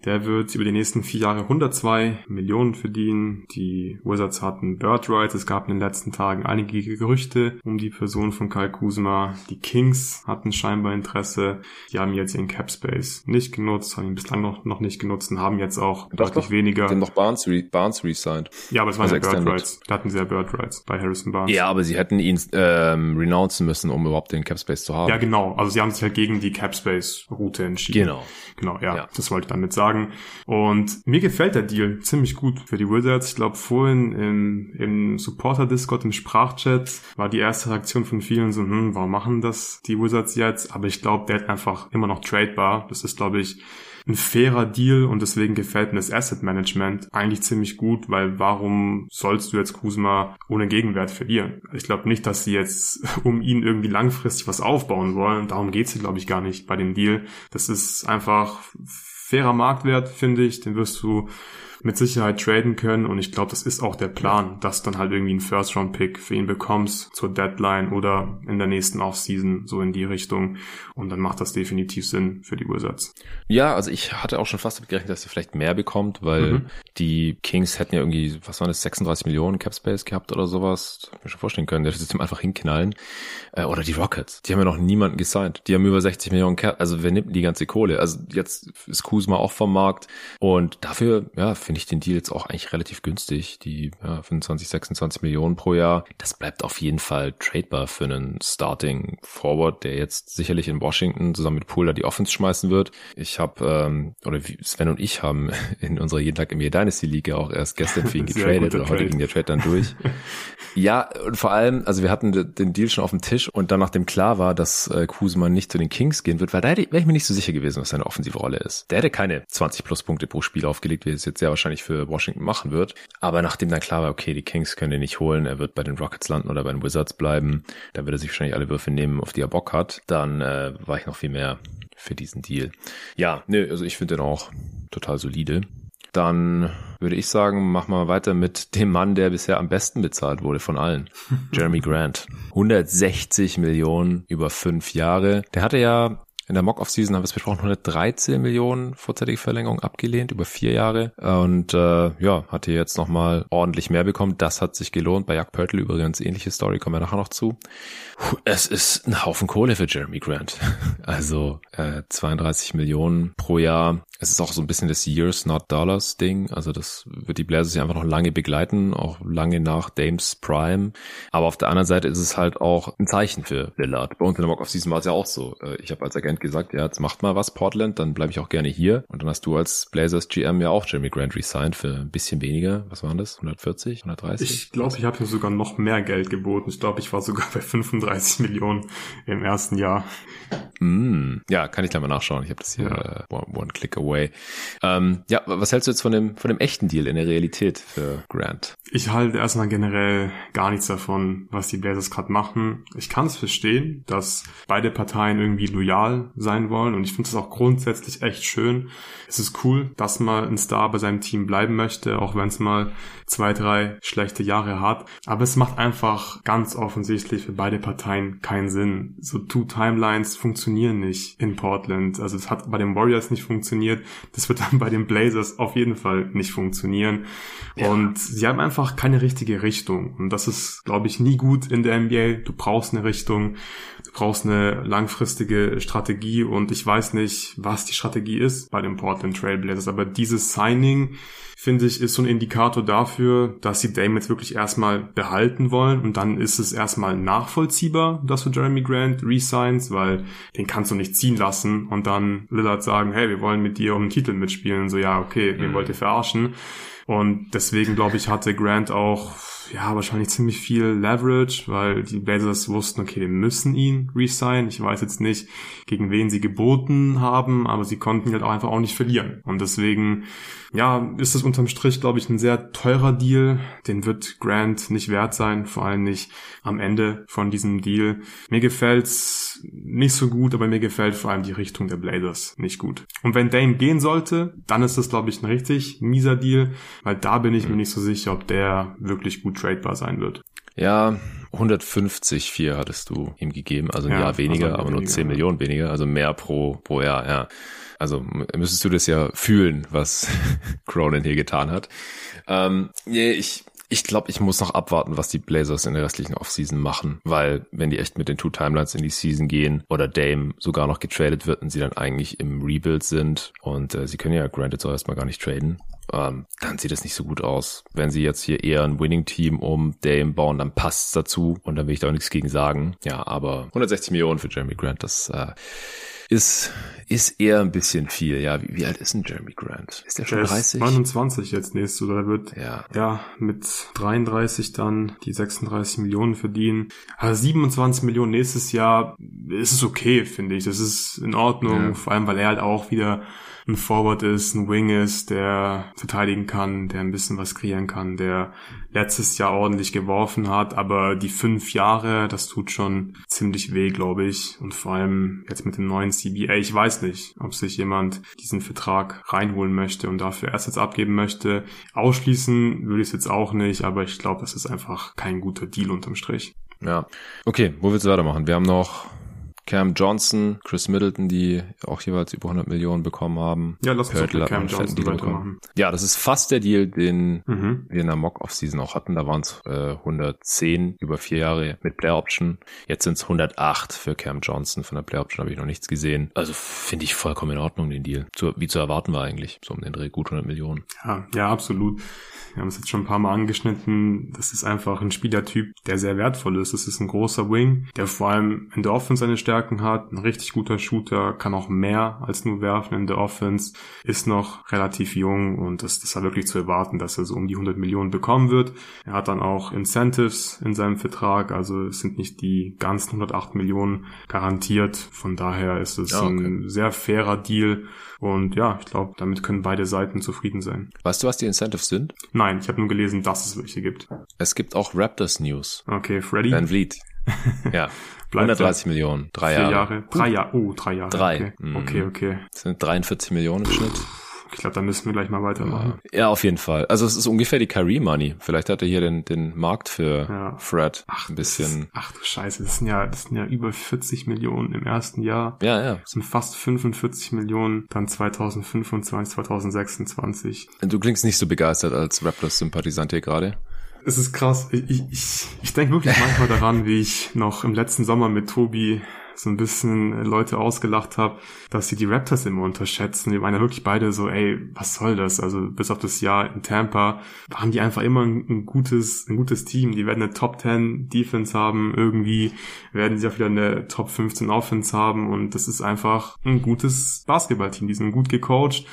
S2: Der wird über die nächsten vier Jahre 102 Millionen verdienen. Die Wizards hatten Bird Rights. Es gab in den letzten Tagen einige Gerüchte um die Person von Kyle Kuzma. Die Kings hatten scheinbar Interesse. Die haben jetzt ihren Cap Space nicht genutzt, haben ihn bislang noch, noch nicht genutzt und haben jetzt auch deutlich doch. weniger.
S1: Die haben noch Barnes, re Barnes resigned.
S2: Ja, aber es waren also ja Bird Rights. Da hatten sie ja Bird Rights bei Harrison Barnes.
S1: Ja, aber sie hätten ihn ähm, renouncen müssen, um überhaupt den Cap Space zu haben.
S2: Ja, genau. Also sie haben sich halt gegen die Cap Space Route entschieden.
S1: Genau.
S2: Genau, ja, ja. Das wollte ich damit sagen. Und mir gefällt der Deal ziemlich gut für die Wizards. Ich glaube, vorhin im, im Supporter-Discord, im Sprachchat, war die erste Reaktion von vielen so, hm, warum machen das die Wizards jetzt? Aber ich glaube, der ist einfach immer noch tradebar. Das ist, glaube ich, ein fairer Deal und deswegen gefällt mir das Asset Management eigentlich ziemlich gut, weil warum sollst du jetzt Kuzma ohne Gegenwert verlieren? Ich glaube nicht, dass sie jetzt *laughs* um ihn irgendwie langfristig was aufbauen wollen. Darum geht es, glaube ich, gar nicht bei dem Deal. Das ist einfach fairer Marktwert, finde ich. Den wirst du mit Sicherheit traden können und ich glaube, das ist auch der Plan, dass dann halt irgendwie ein First-Round-Pick für ihn bekommst zur Deadline oder in der nächsten Offseason so in die Richtung und dann macht das definitiv Sinn für die Wizards.
S1: Ja, also ich hatte auch schon fast damit gerechnet, dass er vielleicht mehr bekommt, weil mhm. Die Kings hätten ja irgendwie, was waren das, 36 Millionen Cap Space gehabt oder sowas. Das ich mir schon vorstellen können, der hätte ihm einfach hinknallen. Äh, oder die Rockets, die haben ja noch niemanden gesigned. Die haben über 60 Millionen Cap, also wer nimmt die ganze Kohle? Also jetzt ist Kuzma auch vom Markt und dafür, ja, finde ich den Deal jetzt auch eigentlich relativ günstig. Die ja, 25, 26 Millionen pro Jahr, das bleibt auf jeden Fall tradebar für einen Starting Forward, der jetzt sicherlich in Washington zusammen mit Poole die Offense schmeißen wird. Ich habe, ähm, oder Sven und ich haben *laughs* in unserer jeden Tag im Dynasty League auch erst gestern für ihn *laughs* getradet oder heute ging der Trade dann durch. *laughs* ja, und vor allem, also wir hatten den Deal schon auf dem Tisch und dann nachdem klar war, dass äh, Kuzma nicht zu den Kings gehen wird, weil da wäre ich mir nicht so sicher gewesen, was seine offensive Rolle ist. Der hätte keine 20 plus Punkte pro Spiel aufgelegt, wie es jetzt sehr wahrscheinlich für Washington machen wird. Aber nachdem dann klar war, okay, die Kings können den nicht holen, er wird bei den Rockets landen oder bei den Wizards bleiben, da wird er sich wahrscheinlich alle Würfe nehmen, auf die er Bock hat, dann äh, war ich noch viel mehr für diesen Deal. Ja, ne, also ich finde den auch total solide. Dann würde ich sagen, machen wir weiter mit dem Mann, der bisher am besten bezahlt wurde von allen. *laughs* Jeremy Grant. 160 Millionen über fünf Jahre. Der hatte ja in der Mock-Off-Season haben wir es besprochen, 113 Millionen vorzeitige Verlängerung abgelehnt über vier Jahre und äh, ja, hatte jetzt nochmal ordentlich mehr bekommen. Das hat sich gelohnt. Bei Jack Pörtl übrigens ähnliche Story, kommen wir nachher noch zu. Es ist ein Haufen Kohle für Jeremy Grant. *laughs* Also äh, 32 Millionen pro Jahr. Es ist auch so ein bisschen das Years Not Dollars Ding. Also das wird die Blazers ja einfach noch lange begleiten, auch lange nach Dames Prime. Aber auf der anderen Seite ist es halt auch ein Zeichen für Lillard. Bei uns in der Mock-Off-Season war es ja auch so. Äh, ich habe als Agent gesagt, ja, jetzt macht mal was, Portland, dann bleibe ich auch gerne hier. Und dann hast du als Blazers GM ja auch Jeremy Grant resigned für ein bisschen weniger. Was waren das? 140, 130?
S2: Ich glaube, ich habe ihm sogar noch mehr Geld geboten. Ich glaube, ich war sogar *laughs* bei 35 Millionen im ersten Jahr.
S1: Mm, ja, kann ich gleich mal nachschauen. Ich habe das hier ja. uh, one, away. Ähm, ja, was hältst du jetzt von dem von dem echten Deal in der Realität für Grant?
S2: Ich halte erstmal generell gar nichts davon, was die Blazers gerade machen. Ich kann es verstehen, dass beide Parteien irgendwie loyal sein wollen und ich finde es auch grundsätzlich echt schön. Es ist cool, dass mal ein Star bei seinem Team bleiben möchte, auch wenn es mal zwei, drei schlechte Jahre hat. Aber es macht einfach ganz offensichtlich für beide Parteien keinen Sinn. So Two Timelines funktionieren nicht in Portland. Also es hat bei den Warriors nicht funktioniert. Das wird dann *laughs* bei den Blazers auf jeden Fall nicht funktionieren. Ja. Und sie haben einfach keine richtige Richtung. Und das ist, glaube ich, nie gut in der NBA. Du brauchst eine Richtung. Brauchst eine langfristige Strategie. Und ich weiß nicht, was die Strategie ist bei den Portland Trailblazers. Aber dieses Signing finde ich, ist so ein Indikator dafür, dass sie Dame jetzt wirklich erstmal behalten wollen und dann ist es erstmal nachvollziehbar, dass du Jeremy Grant resigns, weil den kannst du nicht ziehen lassen und dann Lillard sagen, hey, wir wollen mit dir um den Titel mitspielen. So, ja, okay, mhm. wen wollt ihr verarschen? Und deswegen, glaube ich, hatte Grant auch ja, wahrscheinlich ziemlich viel Leverage, weil die Blazers wussten, okay, wir müssen ihn resign. Ich weiß jetzt nicht, gegen wen sie geboten haben, aber sie konnten halt auch einfach auch nicht verlieren. Und deswegen, ja, ist es unterm Strich, glaube ich, ein sehr teurer Deal. Den wird Grant nicht wert sein, vor allem nicht am Ende von diesem Deal. Mir gefällt's nicht so gut, aber mir gefällt vor allem die Richtung der Blazers nicht gut. Und wenn Dame gehen sollte, dann ist das, glaube ich, ein richtig mieser Deal, weil da bin ich mir nicht so sicher, ob der wirklich gut tradebar sein wird.
S1: Ja, 150 4 hattest du ihm gegeben, also ein ja, Jahr weniger, also aber weniger, nur 10 ja. Millionen weniger, also mehr pro, pro Jahr, ja. Also müsstest du das ja fühlen, was *laughs* Cronin hier getan hat. Ähm, nee, ich, ich glaube, ich muss noch abwarten, was die Blazers in der restlichen Offseason machen, weil wenn die echt mit den Two Timelines in die Season gehen oder Dame sogar noch getradet wird und sie dann eigentlich im Rebuild sind und äh, sie können ja granted so erstmal gar nicht traden, ähm, dann sieht es nicht so gut aus. Wenn sie jetzt hier eher ein Winning-Team um Dame bauen, dann passt's dazu und dann will ich da auch nichts gegen sagen. Ja, aber 160 Millionen für Jeremy Grant, das äh, ist, ist eher ein bisschen viel. Ja, wie, wie alt ist denn Jeremy Grant? Ist der schon der 30?
S2: 29 jetzt nächstes oder wird ja. ja mit 33 dann die 36 Millionen verdienen. Also 27 Millionen nächstes Jahr ist es okay, finde ich. Das ist in Ordnung, ja. vor allem weil er halt auch wieder ein Forward ist, ein Wing ist, der verteidigen kann, der ein bisschen was kreieren kann, der letztes Jahr ordentlich geworfen hat, aber die fünf Jahre, das tut schon ziemlich weh, glaube ich. Und vor allem jetzt mit dem neuen CBA, ich weiß nicht, ob sich jemand diesen Vertrag reinholen möchte und dafür Assets abgeben möchte. Ausschließen würde ich es jetzt auch nicht, aber ich glaube, das ist einfach kein guter Deal unterm Strich.
S1: Ja. Okay, wo willst du weitermachen? Wir haben noch Cam Johnson, Chris Middleton, die auch jeweils über 100 Millionen bekommen haben.
S2: Ja, lass uns Cam Johnson weitermachen.
S1: Ja, das ist fast der Deal, den mhm. wir in der Mock-Off-Season auch hatten. Da waren es äh, 110 über vier Jahre mit Player Option. Jetzt sind es 108 für Cam Johnson. Von der Player Option habe ich noch nichts gesehen. Also finde ich vollkommen in Ordnung, den Deal. Zu, wie zu erwarten war eigentlich. So um den Dreh gut 100 Millionen.
S2: Ja, ja, absolut. Wir haben es jetzt schon ein paar Mal angeschnitten. Das ist einfach ein Spielertyp, der sehr wertvoll ist. Das ist ein großer Wing, der vor allem in der Offense seine Stärken hat. Ein richtig guter Shooter, kann auch mehr als nur werfen in der Offense. Ist noch relativ jung und das, das war wirklich zu erwarten, dass er so um die 100 Millionen bekommen wird. Er hat dann auch Incentives in seinem Vertrag. Also es sind nicht die ganzen 108 Millionen garantiert. Von daher ist es ja, okay. ein sehr fairer Deal. Und ja, ich glaube, damit können beide Seiten zufrieden sein.
S1: Weißt du, was die Incentives sind?
S2: Nein, ich habe nur gelesen, dass es welche gibt.
S1: Es gibt auch Raptors News.
S2: Okay, Freddy.
S1: Van Vliet. *laughs* Ja. 130 Millionen. Drei Jahre.
S2: Jahre. Drei Jahre. Oh, drei Jahre.
S1: Drei.
S2: Okay,
S1: mhm.
S2: okay. okay.
S1: Das sind 43 Millionen im Schnitt.
S2: Ich glaube, da müssen wir gleich mal weitermachen.
S1: Ja, auf jeden Fall. Also es ist ungefähr die Kyrie Money. Vielleicht hat er hier den, den Markt für
S2: Ja.
S1: Fred
S2: Ach,
S1: ein bisschen.
S2: Das, ach du Scheiße, das sind ja, das sind ja über 40 Millionen im ersten Jahr.
S1: Ja, ja.
S2: Das sind fast 45 Millionen dann 2025, 2026.
S1: Du klingst nicht so begeistert als Raptors-Sympathisant hier gerade.
S2: Es ist krass. Ich, ich, ich, denke wirklich manchmal daran, wie ich noch im letzten Sommer mit Tobi so ein bisschen Leute ausgelacht habe, dass sie die Raptors immer unterschätzen. Wir meinen ja wirklich beide so, ey, was soll das? Also bis auf das Jahr in Tampa waren die einfach immer ein, ein gutes, ein gutes Team. Die werden eine Top 10 Defense haben. Irgendwie werden sie auch wieder eine Top 15 Offense haben. Und das ist einfach ein gutes Basketballteam. Die sind gut gecoacht.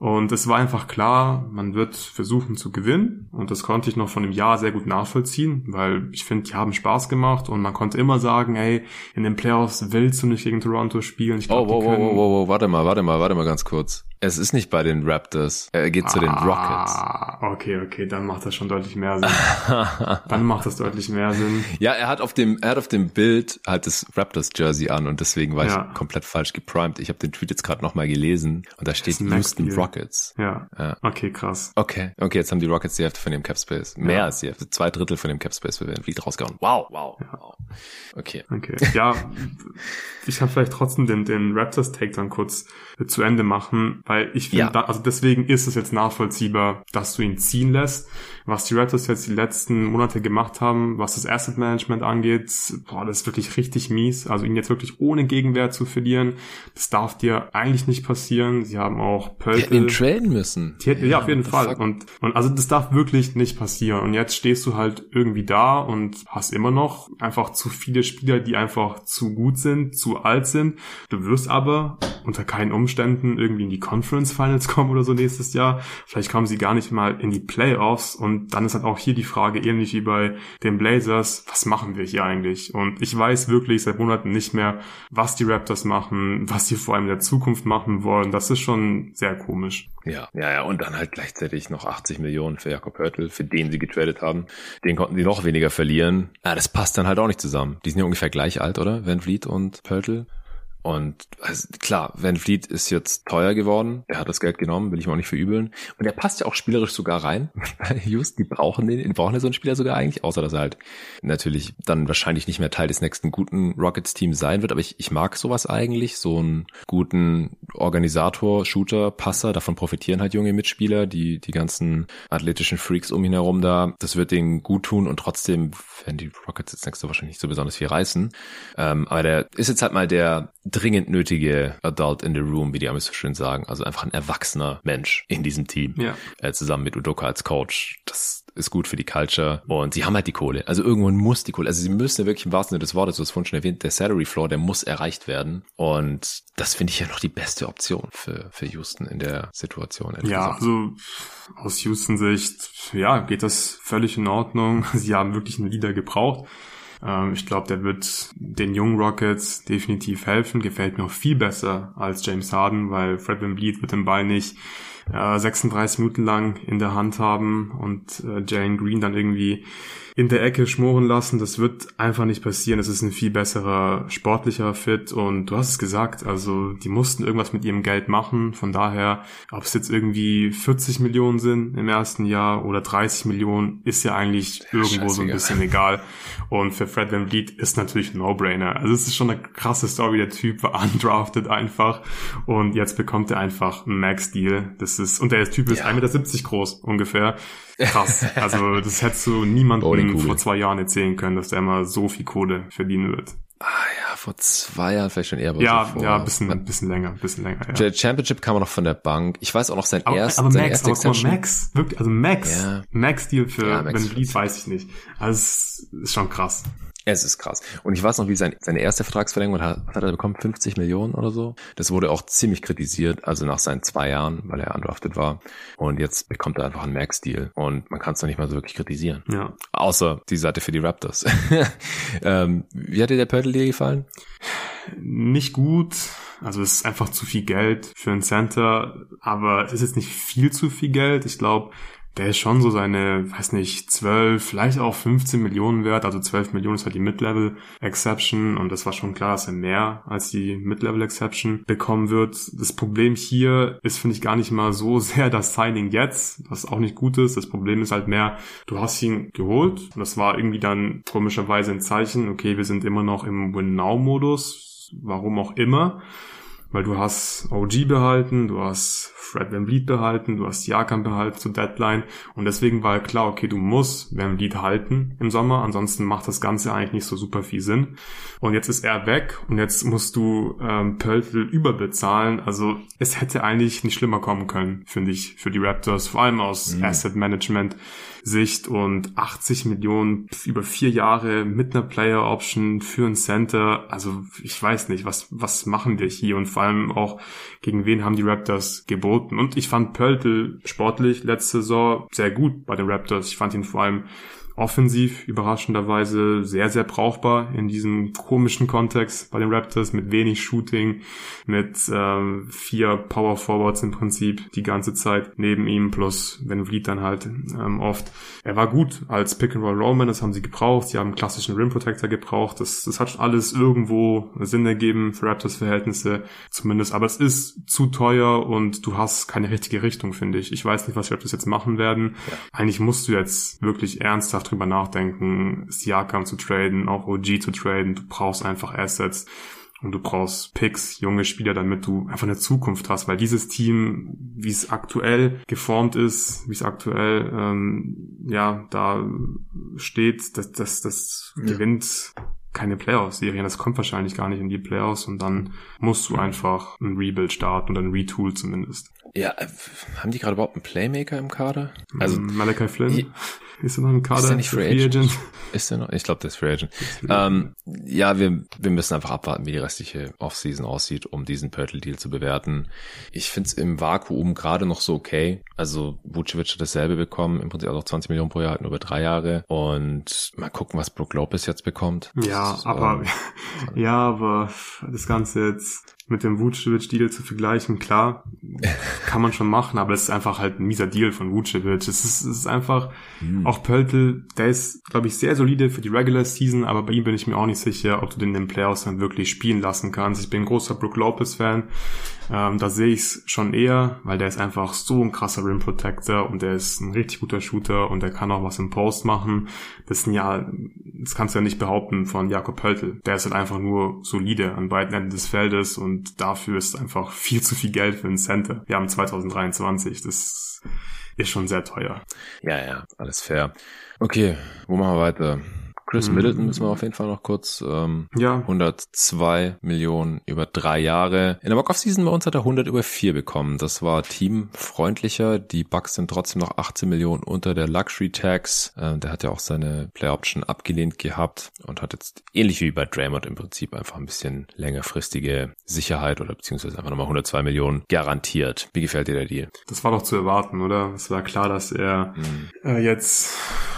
S2: Und es war einfach klar, man wird versuchen zu gewinnen. Und das konnte ich noch von dem Jahr sehr gut nachvollziehen, weil ich finde, die haben Spaß gemacht und man konnte immer sagen, ey, in den Playoffs willst du nicht gegen Toronto spielen. Ich glaub,
S1: oh, wow, wow, wow, wow, warte mal, warte mal, warte mal ganz kurz. Es ist nicht bei den Raptors. Er geht zu den Rockets.
S2: Ah, okay, okay, dann macht das schon deutlich mehr Sinn. *laughs* dann macht das deutlich mehr Sinn.
S1: Ja, er hat auf dem, er hat auf dem Bild halt das Raptors Jersey an und deswegen war
S2: Ja.
S1: ich komplett falsch geprimed. Ich habe den Tweet jetzt gerade nochmal gelesen und da steht Houston. Rockets.
S2: Ja.
S1: Ja.
S2: Okay, krass.
S1: Okay, okay, jetzt haben die Rockets die Hälfte von dem Cap Space. Mehr
S2: Ja.
S1: als die Hälfte. Zwei Drittel von dem Cap Space für Van Vliet rausgehauen. Wow, wow, wow. Okay.
S2: Okay. Ja, *laughs* ich kann vielleicht trotzdem den, den Raptors-Take dann kurz zu Ende machen, weil ich finde,
S1: Ja.
S2: da- also deswegen ist es jetzt nachvollziehbar, dass du ihn ziehen lässt. Was die Raptors jetzt die letzten Monate gemacht haben, was das Asset Management angeht, boah, das ist wirklich richtig mies. Also ihn jetzt wirklich ohne Gegenwert zu verlieren, das darf dir eigentlich nicht passieren. Sie haben auch
S1: Wir hätten ihn
S2: Pöltl.
S1: traden müssen.
S2: Die hätten, ja, auf jeden Fall.
S1: fuck?
S2: Und, und also das darf wirklich nicht passieren. Und jetzt stehst du halt irgendwie da und hast immer noch einfach zu viele Spieler, die einfach zu gut sind, zu alt sind. Du wirst aber unter keinen Umständen irgendwie in die Conference Finals kommen oder so nächstes Jahr. Vielleicht kommen sie gar nicht mal in die Playoffs. Und dann ist halt auch hier die Frage, ähnlich wie bei den Blazers, was machen wir hier eigentlich? Und ich weiß wirklich seit Monaten nicht mehr, was die Raptors machen, was sie vor allem in der Zukunft machen wollen. Das ist schon sehr komisch.
S1: Ja, ja, ja, und dann halt gleichzeitig noch 80 Millionen für Jakob Hörtl, für den sie getradet haben. Den konnten sie noch weniger verlieren. Ah, das passt dann halt auch nicht zusammen. Die sind ja ungefähr gleich alt, oder? Van Vliet und Pörtl. Und also, klar, Van Vliet ist jetzt teuer geworden. Er hat das Geld genommen, will ich auch nicht verübeln. Und er passt ja auch spielerisch sogar rein. *laughs* Houston, die brauchen den, die brauchen ja so einen Spieler sogar eigentlich, außer dass er halt natürlich dann wahrscheinlich nicht mehr Teil des nächsten guten Rockets-Teams sein wird. Aber ich, ich mag sowas eigentlich, so einen guten Organisator, Shooter, Passer. Davon profitieren halt junge Mitspieler, die, die ganzen athletischen Freaks um ihn herum da. Das wird denen gut tun und trotzdem werden die Rockets jetzt nächste wahrscheinlich nicht so besonders viel reißen. Ähm, aber der ist jetzt halt mal der dringend nötige Adult in the Room, wie die Amis so schön sagen. Also einfach ein erwachsener Mensch in diesem Team.
S2: Ja.
S1: Äh, zusammen mit Udoka als Coach. Das ist gut für die Culture. Und sie haben halt die Kohle. Also irgendwann muss die Kohle. Also sie müssen ja wirklich im wahrsten Sinne des Wortes, du hast vorhin schon erwähnt, der Salary Floor, der muss erreicht werden. Und das finde ich ja noch die beste Option für, für Houston in der Situation.
S2: Ja,
S1: gesagt.
S2: also aus Houston Sicht, ja, geht das völlig in Ordnung. *laughs* Sie haben wirklich einen Leader gebraucht. Ähm, ich glaube, der wird den jungen Rockets definitiv helfen. Gefällt mir auch viel besser als James Harden, weil Fred Vliet wird den Ball nicht 36 äh, Minuten lang in der Hand haben und äh, Jalen Green dann irgendwie in der Ecke schmoren lassen. Das wird einfach nicht passieren. Es ist ein viel besserer sportlicher Fit und du hast es gesagt, also die mussten irgendwas mit ihrem Geld machen. Von daher, ob es jetzt irgendwie 40 Millionen sind im ersten Jahr oder 30 Millionen, ist ja eigentlich ja, irgendwo so ein bisschen egal. Und für Fred Van Vliet ist natürlich ein No-Brainer. Also es ist schon eine krasse Story. Der Typ war *laughs* undrafted einfach und jetzt bekommt er einfach einen Max-Deal. Das ist, und der Typ ist ja. 1,70 Meter groß ungefähr. Krass. *laughs* Also das hättest du niemandem vor zwei Jahren erzählen können, dass der mal so viel Kohle verdienen wird.
S1: Ah ja, vor zwei Jahren vielleicht schon eher.
S2: Ja,
S1: so vor,
S2: ja, bisschen, bisschen länger, bisschen länger. Ja.
S1: Der Championship kam er noch von der Bank. Ich weiß auch noch sein
S2: erster. Aber Max, aber guck mal, Max, wirklich, also Max, ja. Max Deal für ja, Max Ben Bleed, weiß ich nicht. Also es ist schon krass.
S1: Es ist krass. Und ich weiß noch, wie sein, seine erste Vertragsverlängerung hat, hat er bekommen 50 Millionen oder so. Das wurde auch ziemlich kritisiert, also nach seinen zwei Jahren, weil er undrafted war. Und jetzt bekommt er einfach einen Max-Deal. Und man kann es doch nicht mal so wirklich kritisieren.
S2: Ja.
S1: Außer die Seite für die Raptors. *laughs* ähm, wie hat dir der Pörtl dir gefallen?
S2: Nicht gut. Also es ist einfach zu viel Geld für einen Center, aber es ist jetzt nicht viel zu viel Geld. Ich glaube, der ist schon so seine, weiß nicht, 12, vielleicht auch 15 Millionen wert. Also 12 Millionen ist halt die Mid-Level Exception und das war schon klar, dass er mehr als die Mid-Level Exception bekommen wird. Das Problem hier ist, finde ich, gar nicht mal so *laughs* sehr das Signing jetzt, was auch nicht gut ist. Das Problem ist halt mehr, du hast ihn geholt und das war irgendwie dann komischerweise ein Zeichen, okay, wir sind immer noch im Win-Now-Modus, warum auch immer weil du hast OG behalten, du hast Fred Van Vliet behalten, du hast Jakan behalten zur Deadline und deswegen war klar, okay, du musst Van Vliet halten im Sommer, ansonsten macht das Ganze eigentlich nicht so super viel Sinn. Und jetzt ist er weg und jetzt musst du ähm, Pöltl überbezahlen, also es hätte eigentlich nicht schlimmer kommen können, finde ich, für die Raptors, vor allem aus mhm. Asset Management Sicht und 80 Millionen über vier Jahre mit einer Player Option für ein Center. Also ich weiß nicht, was, was machen wir hier und vor allem auch gegen wen haben die Raptors geboten. Und ich fand Pöltl sportlich letzte Saison sehr gut bei den Raptors. Ich fand ihn vor allem offensiv überraschenderweise sehr, sehr brauchbar in diesem komischen Kontext bei den Raptors mit wenig Shooting, mit ähm, vier Power Forwards im Prinzip die ganze Zeit neben ihm, plus Van Vliet dann halt ähm, oft. Er war gut als Pick-and-Roll Roman, das haben sie gebraucht, sie haben einen klassischen Rim Protector gebraucht, das, das hat alles irgendwo Sinn ergeben für Raptors Verhältnisse zumindest, aber es ist zu teuer und du hast keine richtige Richtung, finde ich. Ich weiß nicht, was Raptors jetzt machen werden. Ja. Eigentlich musst du jetzt wirklich ernsthaft drüber nachdenken, Siakam zu traden, auch OG zu traden. Du brauchst einfach Assets und du brauchst Picks, junge Spieler, damit du einfach eine Zukunft hast, weil dieses Team, wie es aktuell geformt ist, wie es aktuell ähm, ja da steht, das, das, das ja. gewinnt keine Playoffs-Serien. Das kommt wahrscheinlich gar nicht in die Playoffs und dann musst du einfach ein Rebuild starten oder ein Retool zumindest.
S1: Ja, äh, haben die gerade überhaupt einen Playmaker im Kader?
S2: Also Malachi Flynn. Ist er noch im Kader?
S1: Ist er nicht Free, Free Agent? Agent? Ist er noch? Ich glaube, der ist Free Agent. ähm, ja, wir, wir müssen einfach abwarten, wie die restliche Offseason aussieht, um diesen Purtle-Deal zu bewerten. Ich finde es im Vakuum gerade noch so okay. Also Vucevic hat dasselbe bekommen, im Prinzip auch 20 Millionen pro Jahr, halt nur über drei Jahre. Und mal gucken, was Brook Lopez jetzt bekommt.
S2: Ja, ist, aber ähm, *laughs* ja, aber das Ganze jetzt mit dem Vucevic-Deal zu vergleichen, klar, kann man schon machen, aber es ist einfach halt ein mieser Deal von Vucevic. Es ist, es ist einfach, mhm. auch Pöltl, der ist, glaube ich, sehr solide für die Regular Season, aber bei ihm bin ich mir auch nicht sicher, ob du den in den Playoffs dann wirklich spielen lassen kannst. Ich bin ein großer Brook Lopez-Fan. Ähm, da sehe ich es schon eher, weil der ist einfach so ein krasser Rim Protector und der ist ein richtig guter Shooter und der kann auch was im Post machen. Das sind ja, das kannst du ja nicht behaupten von Jakob Pöltl. Der ist halt einfach nur solide an beiden Enden des Feldes und dafür ist einfach viel zu viel Geld für ein Center. Wir haben 2023, das ist schon sehr teuer.
S1: Ja, ja, alles fair. Okay, wo machen wir weiter? Chris mhm. Middleton müssen wir auf jeden Fall noch kurz. Ähm, ja. 102 Millionen über drei Jahre. In der Mock-Off-Season bei uns hat er 100 über vier bekommen. Das war teamfreundlicher. Die Bucks sind trotzdem noch 18 Millionen unter der Luxury-Tax. Ähm, der hat ja auch seine Play-Option abgelehnt gehabt und hat jetzt ähnlich wie bei Draymond im Prinzip einfach ein bisschen längerfristige Sicherheit oder beziehungsweise einfach nochmal 102 Millionen garantiert. Wie gefällt dir der Deal?
S2: Das war doch zu erwarten, oder? Es war klar, dass er mhm. äh, jetzt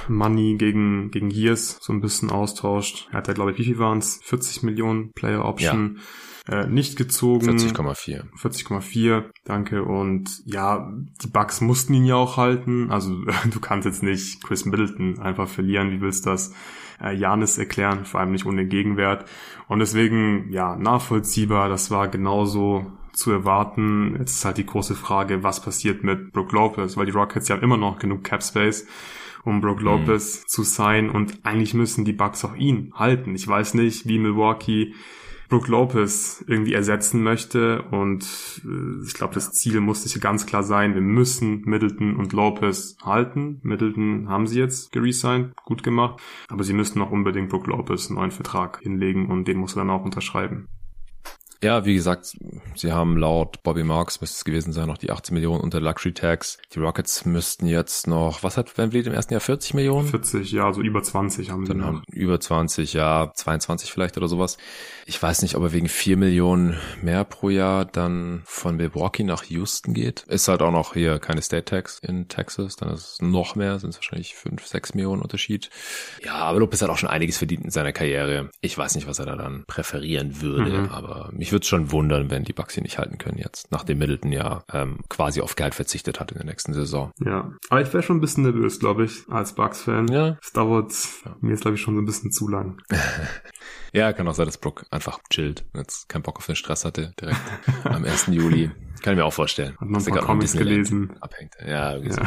S2: Money gegen, gegen Years so ein bisschen austauscht. Er hat ja, glaube ich, wie viel waren es? 40 Millionen Player Option. Ja äh, nicht gezogen.
S1: 40,4.
S2: 40,4, danke. Und ja, die Bugs mussten ihn ja auch halten. Also *laughs* du kannst jetzt nicht Chris Middleton einfach verlieren. Wie willst du das äh, Janis erklären? Vor allem nicht ohne Gegenwert. Und deswegen, ja, nachvollziehbar. Das war genauso zu erwarten. Jetzt ist halt die große Frage, was passiert mit Brook Lopez, weil die Rockets ja immer noch genug Cap Space um Brook mhm. Lopez mhm. zu sein und eigentlich müssen die Bucks auch ihn halten. Ich weiß nicht, wie Milwaukee Brook Lopez irgendwie ersetzen möchte. Und äh, ich glaube, das Ziel muss sicher ganz klar sein, wir müssen Middleton und Lopez halten. Middleton haben sie jetzt geresigned, gut gemacht. Aber sie müssen noch unbedingt Brook Lopez einen neuen Vertrag hinlegen und den muss er dann auch unterschreiben.
S1: Ja, wie gesagt, sie haben laut Bobby Marks, müsste es gewesen sein, noch die 18 Millionen unter Luxury Tax. Die Rockets müssten jetzt noch, was hat Van Vliet im ersten Jahr, 40 Millionen?
S2: 40, ja, also über 20 haben sie
S1: Dann noch. Über 20, ja, 22 vielleicht oder sowas. Ich weiß nicht, ob er wegen 4 Millionen mehr pro Jahr dann von Milwaukee nach Houston geht. Ist halt auch noch hier keine State Tax in Texas, dann ist es noch mehr, sind es wahrscheinlich 5, 6 Millionen Unterschied. Ja, aber Lopez hat auch schon einiges verdient in seiner Karriere. Ich weiß nicht, was er da dann präferieren würde, mhm. aber mich würde es schon wundern, wenn die Bucks ihn nicht halten können jetzt, nachdem Middleton ja ähm, quasi auf Geld verzichtet hat in der nächsten Saison.
S2: Ja, aber ich wäre schon ein bisschen nervös, glaube ich, als Bucks-Fan. Ja. Es dauert ja. mir jetzt, glaube ich, schon so ein bisschen zu lang. *laughs*
S1: ja, kann auch sein, dass Brook einfach chillt, jetzt keinen Bock auf den Stress hatte, direkt am 1. Juli. *laughs* Kann ich mir auch vorstellen.
S2: Hat noch ein paar Comics gelesen.
S1: Abhängt. Ja, ja.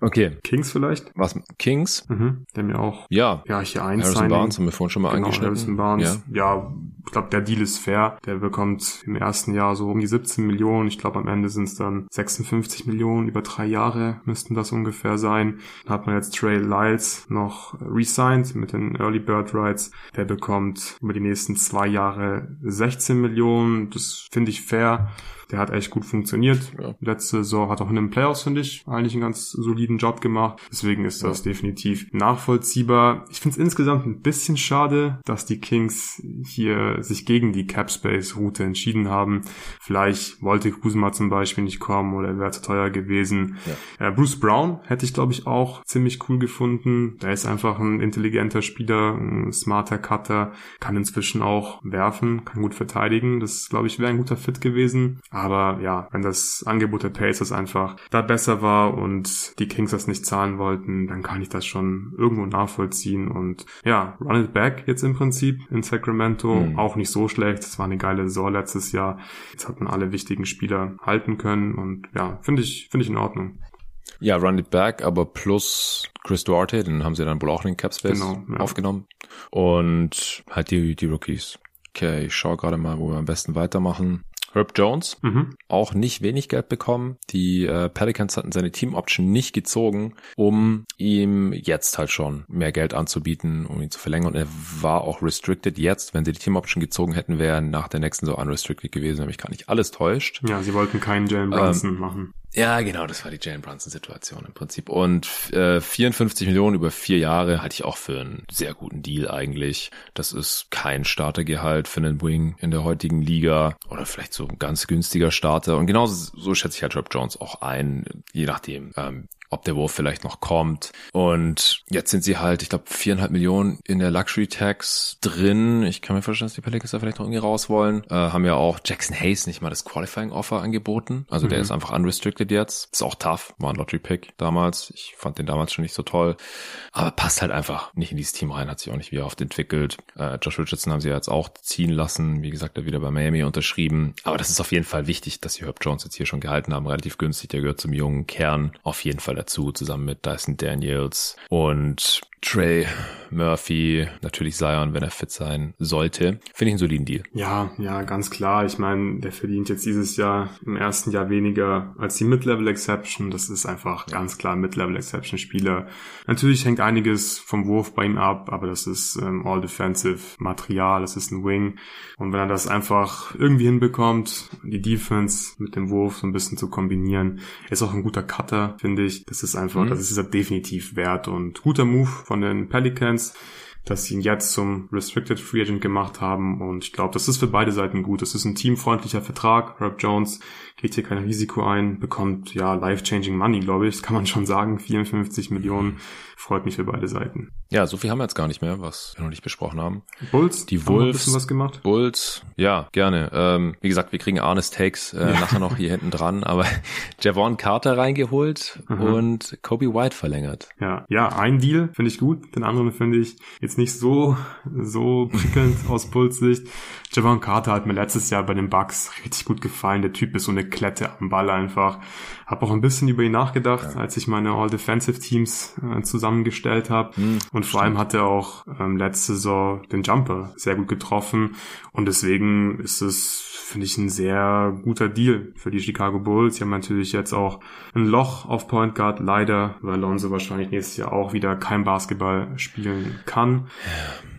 S1: Okay.
S2: Kings vielleicht?
S1: Was? Kings?
S2: Mhm, der mir auch.
S1: Ja.
S2: Ja, hier eins.
S1: Harrison Signing. Barnes haben wir vorhin schon mal genau, angeschnitten.
S2: Harrison Barnes. Ja. ja, ich glaube, der Deal ist fair. Der bekommt im ersten Jahr so um die 17 Millionen. Ich glaube, am Ende sind es dann 56 Millionen. Über drei Jahre müssten das ungefähr sein. Dann hat man jetzt Trey Lyles noch resigned mit den Early Bird Rights. Der bekommt über die nächsten zwei Jahre 16 Millionen. Das finde ich fair. Der hat echt gut funktioniert. Ja. Letzte Saison hat auch in den Playoffs, finde ich, eigentlich einen ganz soliden Job gemacht. Deswegen ist das ja. definitiv nachvollziehbar. Ich finde es insgesamt ein bisschen schade, dass die Kings hier sich gegen die Cap Space Route entschieden haben. Vielleicht wollte Kuzma zum Beispiel nicht kommen oder wäre zu teuer gewesen. Ja. Äh, Bruce Brown hätte ich, glaube ich, auch ziemlich cool gefunden. Der ist einfach ein intelligenter Spieler, ein smarter Cutter, kann inzwischen auch werfen, kann gut verteidigen. Das, glaube ich, wäre ein guter Fit gewesen. Aber ja, wenn das Angebot der Pacers einfach da besser war und die Kings das nicht zahlen wollten, dann kann ich das schon irgendwo nachvollziehen. Und ja, Run It Back jetzt im Prinzip in Sacramento mhm. auch nicht so schlecht. Es war eine geile Saison letztes Jahr. Jetzt hat man alle wichtigen Spieler halten können und ja, finde ich, finde ich in Ordnung.
S1: Ja, Run It Back, aber plus Chris Duarte, den haben sie dann wohl auch in den Cap Space genau, ja. aufgenommen. Und halt die, die Rookies. Okay, ich schaue gerade mal, wo wir am besten weitermachen. Herb Jones, mhm. auch nicht wenig Geld bekommen. Die äh, Pelicans hatten seine Team Option nicht gezogen, um ihm jetzt halt schon mehr Geld anzubieten, um ihn zu verlängern. Und er war auch restricted jetzt. Wenn sie die Team Option gezogen hätten, wäre nach der nächsten so unrestricted gewesen, wenn mich gar nicht alles täuscht.
S2: Ja, sie wollten keinen Jalen Brunson ähm, machen.
S1: Ja, genau, das war die Jalen Brunson-Situation im Prinzip. Und äh, 54 Millionen über vier Jahre halte ich auch für einen sehr guten Deal eigentlich. Das ist kein Startergehalt für einen Wing in der heutigen Liga oder vielleicht so ein ganz günstiger Starter. Und genauso so schätze ich halt Rob Jones auch ein, je nachdem, ähm, ob der Wurf vielleicht noch kommt. Und jetzt sind sie halt, ich glaube, viereinhalb Millionen in der Luxury Tax drin. Ich kann mir vorstellen, dass die Pelicans da vielleicht noch irgendwie raus wollen. Äh, haben ja auch Jackson Hayes nicht mal das Qualifying Offer angeboten. Also mhm. der ist einfach unrestricted jetzt. Ist auch tough. War ein Lottery Pick damals. Ich fand den damals schon nicht so toll. Aber passt halt einfach nicht in dieses Team rein. Hat sich auch nicht wieder oft entwickelt. Äh, Josh Richardson haben sie ja jetzt auch ziehen lassen. Wie gesagt, er wieder bei Miami unterschrieben. Aber das ist auf jeden Fall wichtig, dass sie Herb Jones jetzt hier schon gehalten haben. Relativ günstig. Der gehört zum jungen Kern. Auf jeden Fall dazu, zusammen mit Dyson Daniels. Und Trey Murphy, natürlich Zion, wenn er fit sein sollte. Finde ich einen soliden Deal.
S2: Ja, ja, ganz klar. Ich meine, der verdient jetzt dieses Jahr im ersten Jahr weniger als die Mid-Level Exception. Das ist einfach ja. ganz klar Mid-Level Exception Spieler. Natürlich hängt einiges vom Wurf bei ihm ab, aber das ist ähm, All Defensive Material, das ist ein Wing. Und wenn er das einfach irgendwie hinbekommt, die Defense mit dem Wurf so ein bisschen zu kombinieren, ist auch ein guter Cutter, finde ich. Das ist einfach, mhm. das ist er definitiv wert und guter Move von den Pelicans, dass sie ihn jetzt zum Restricted Free Agent gemacht haben. Und ich glaube, das ist für beide Seiten gut. Das ist ein teamfreundlicher Vertrag. Herb Jones geht hier kein Risiko ein, bekommt ja life-changing Money, glaube ich. Das kann man schon sagen. 54 Millionen freut mich für beide Seiten.
S1: Ja, so viel haben wir jetzt gar nicht mehr, was wir noch nicht besprochen haben.
S2: Bulls,
S1: die Wolves,
S2: was gemacht?
S1: Bulls, ja, gerne. Ähm, wie gesagt, wir kriegen Arnes Takes äh, ja. nachher noch hier hinten dran, aber *laughs* Javon Carter reingeholt mhm. und Kobe White verlängert.
S2: Ja, ja, ein Deal finde ich gut, den anderen finde ich jetzt nicht so so prickelnd *laughs* aus Bulls Sicht. Javon Carter hat mir letztes Jahr bei den Bucks richtig gut gefallen. Der Typ ist so eine Klette am Ball einfach. Hab auch ein bisschen über ihn nachgedacht, ja. als ich meine All-Defensive-Teams äh, zusammengestellt habe. Mhm, und vor allem hat er auch ähm, letzte Saison den Jumper sehr gut getroffen. Und deswegen ist es finde ich ein sehr guter Deal für die Chicago Bulls. Sie haben natürlich jetzt auch ein Loch auf Point Guard, leider, weil Alonso wahrscheinlich nächstes Jahr auch wieder kein Basketball spielen kann.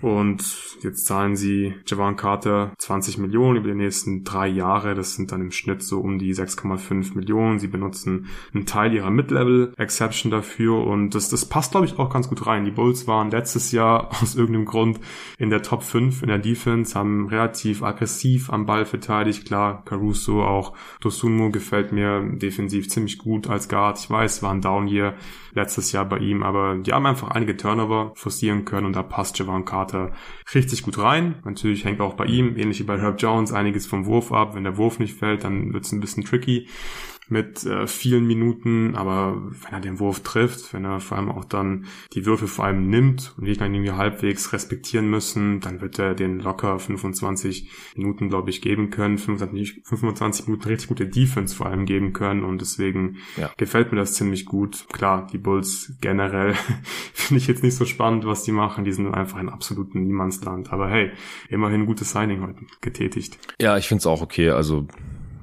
S2: Und jetzt zahlen sie Javon Carter 20 Millionen über die nächsten drei Jahre. Das sind dann im Schnitt so um die 6,5 Millionen. Sie benutzen einen Teil ihrer Mid-Level-Exception dafür und das, das passt, glaube ich, auch ganz gut rein. Die Bulls waren letztes Jahr *laughs* aus irgendeinem Grund in der Top 5 in der Defense, haben relativ aggressiv am Ball verteidigt. Klar, Caruso, auch Dosunmu gefällt mir defensiv ziemlich gut als Guard. Ich weiß, war Down hier letztes Jahr bei ihm, aber die haben einfach einige Turnover forcieren können und da passt Javon Carter richtig gut rein. Natürlich hängt auch bei ihm, ähnlich wie bei Herb Jones, einiges vom Wurf ab. Wenn der Wurf nicht fällt, dann wird es ein bisschen tricky mit äh, vielen Minuten, aber wenn er den Wurf trifft, wenn er vor allem auch dann die Würfe vor allem nimmt und Gegner irgendwie halbwegs respektieren müssen, dann wird er den locker 25 Minuten, glaube ich, geben können, 25, 25 Minuten richtig gute Defense vor allem geben können und deswegen ja. gefällt mir das ziemlich gut. Klar, die Bulls generell *laughs* finde ich jetzt nicht so spannend, was die machen, die sind einfach ein absoluten Niemandsland, aber hey, immerhin gutes Signing heute getätigt.
S1: Ja, ich finde es auch okay, also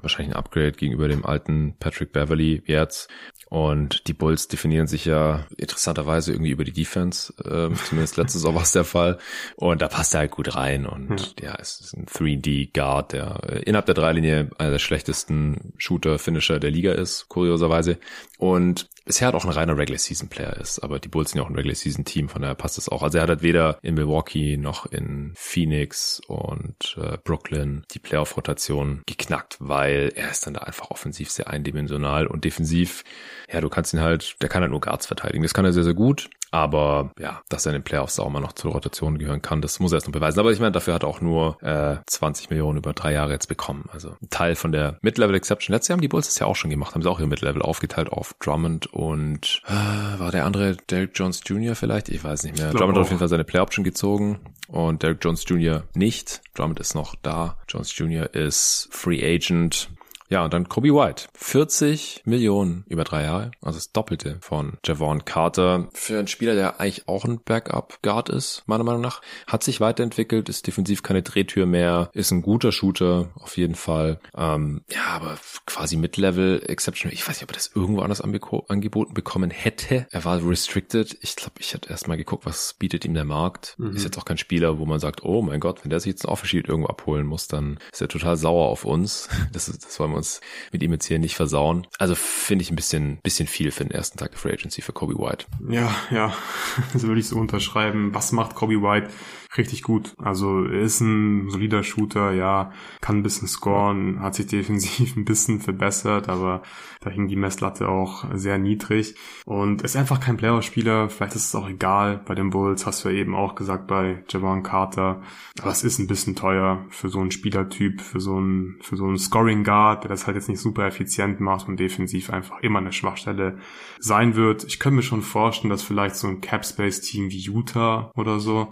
S1: wahrscheinlich ein Upgrade gegenüber dem alten Patrick Beverly jetzt. Und die Bulls definieren sich ja interessanterweise irgendwie über die Defense. Äh, *laughs* zumindest letztes Jahr war es der Fall. Und da passt er halt gut rein. Und ja, ja es ist ein 3D-Guard, der äh, innerhalb der Dreilinie einer der schlechtesten Shooter-Finisher der Liga ist, kurioserweise. Und bisher hat auch ein reiner Regular Season Player ist, aber die Bulls sind ja auch ein Regular Season Team, von daher passt das auch. Also er hat halt weder in Milwaukee noch in Phoenix und äh, Brooklyn die Playoff-Rotation geknackt, weil er ist dann da einfach offensiv sehr eindimensional und defensiv ja, du kannst ihn halt, der kann halt nur Guards verteidigen. Das kann er sehr, sehr gut. Aber ja, dass er in den Playoffs auch mal noch zur Rotation gehören kann, das muss er erst noch beweisen. Aber ich meine, dafür hat er auch nur äh, 20 Millionen über drei Jahre jetzt bekommen. Also ein Teil von der Mid-Level Exception. Letztes Jahr haben die Bulls das ja auch schon gemacht, haben sie auch ihr Mid-Level aufgeteilt auf Drummond und äh, war der andere Derek Jones Jr. vielleicht? Ich weiß nicht mehr. Drummond hat auf jeden Fall seine Play-Option gezogen und Derek Jones Jr. nicht. Drummond ist noch da. Jones Jr. ist Free Agent. Ja, und dann Kobe White. 40 Millionen über drei Jahre. Also das Doppelte von Javon Carter. Für einen Spieler, der eigentlich auch ein Backup-Guard ist, meiner Meinung nach. Hat sich weiterentwickelt, ist defensiv keine Drehtür mehr, ist ein guter Shooter, auf jeden Fall. Ähm, ja, aber quasi Mid-Level Exception. Ich weiß nicht, ob er das irgendwo anders angeboten bekommen hätte. Er war restricted. Ich glaube, ich hätte erst mal geguckt, was bietet ihm der Markt. Mhm. Ist jetzt auch kein Spieler, wo man sagt, oh mein Gott, wenn der sich jetzt ein Offer-Sheet irgendwo abholen muss, dann ist er total sauer auf uns. *laughs* Das, ist, das wollen wir uns mit ihm jetzt hier nicht versauen. Also finde ich ein bisschen, bisschen viel für den ersten Tag der Free Agency für Kobe White.
S2: Ja, ja, *laughs* das würde ich so unterschreiben. Was macht Kobe White? Richtig gut. Also ist ein solider Shooter, ja, kann ein bisschen scoren, hat sich defensiv *laughs* ein bisschen verbessert, aber da hing die Messlatte auch sehr niedrig und ist einfach kein Playoff-Spieler. Vielleicht ist es auch egal bei den Bulls, hast du ja eben auch gesagt bei Javon Carter. Aber es ist ein bisschen teuer für so einen Spielertyp, für so einen, für so einen Scoring Guard, der das halt jetzt nicht super effizient macht und defensiv einfach immer eine Schwachstelle sein wird. Ich könnte mir schon vorstellen, dass vielleicht so ein Cap Space Team wie Utah oder so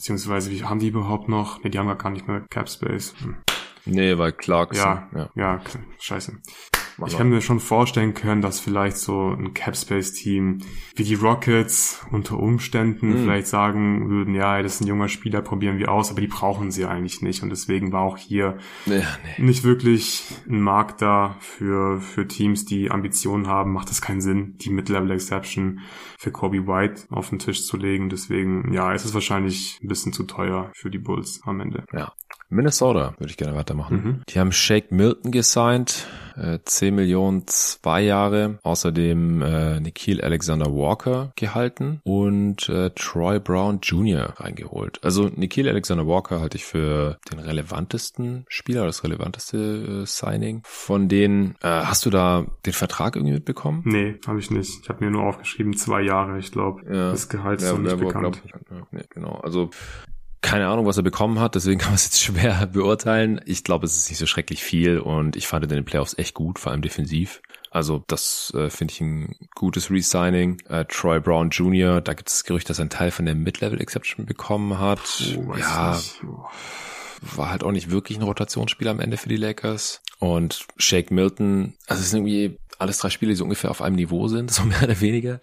S2: Beziehungsweise, wie haben die überhaupt noch? Ne, die haben gar nicht mehr Cap Space. Hm.
S1: Nee, weil Clarkson.
S2: Ja, ja, ja scheiße. Ich kann mir schon vorstellen können, dass vielleicht so ein Capspace-Team wie die Rockets unter Umständen mhm. vielleicht sagen würden, ja, das ist ein junger Spieler, probieren wir aus, aber die brauchen sie eigentlich nicht. Und deswegen war auch hier ja, nee. nicht wirklich ein Markt da für, für Teams, die Ambitionen haben. Macht es keinen Sinn, die Mid-Level Exception für Kobe White auf den Tisch zu legen. Deswegen, ja, es ist wahrscheinlich ein bisschen zu teuer für die Bulls am Ende.
S1: Ja. Minnesota würde ich gerne weitermachen. Mhm. Die haben Shake Milton gesigned. 10 äh, Millionen zwei Jahre. Außerdem äh, Nikhil Alexander Walker gehalten und äh, Troy Brown Jr. reingeholt. Also Nikhil Alexander Walker halte ich für den relevantesten Spieler, das relevanteste äh, Signing. Von denen, äh, hast du da den Vertrag irgendwie mitbekommen?
S2: Nee, habe ich nicht. Ich habe mir nur aufgeschrieben, zwei Jahre, ich glaube. Ja. Das Gehalt ist ja, noch nicht bekannt. Glaub,
S1: ja, nee, genau. Also keine Ahnung, was er bekommen hat, deswegen *laughs* kann man es jetzt schwer beurteilen. Ich glaube, es ist nicht so schrecklich viel und ich fand in den Playoffs echt gut, vor allem defensiv. Also das äh, finde ich ein gutes Resigning. Äh, Troy Brown Jr., da gibt es das Gerücht, dass er einen Teil von der Mid-Level-Exception bekommen hat. Oh, ja, war halt auch nicht wirklich ein Rotationsspieler am Ende für die Lakers. Und Shake Milton, also es ist irgendwie alles drei Spiele, die so ungefähr auf einem Niveau sind, *laughs* so mehr oder weniger.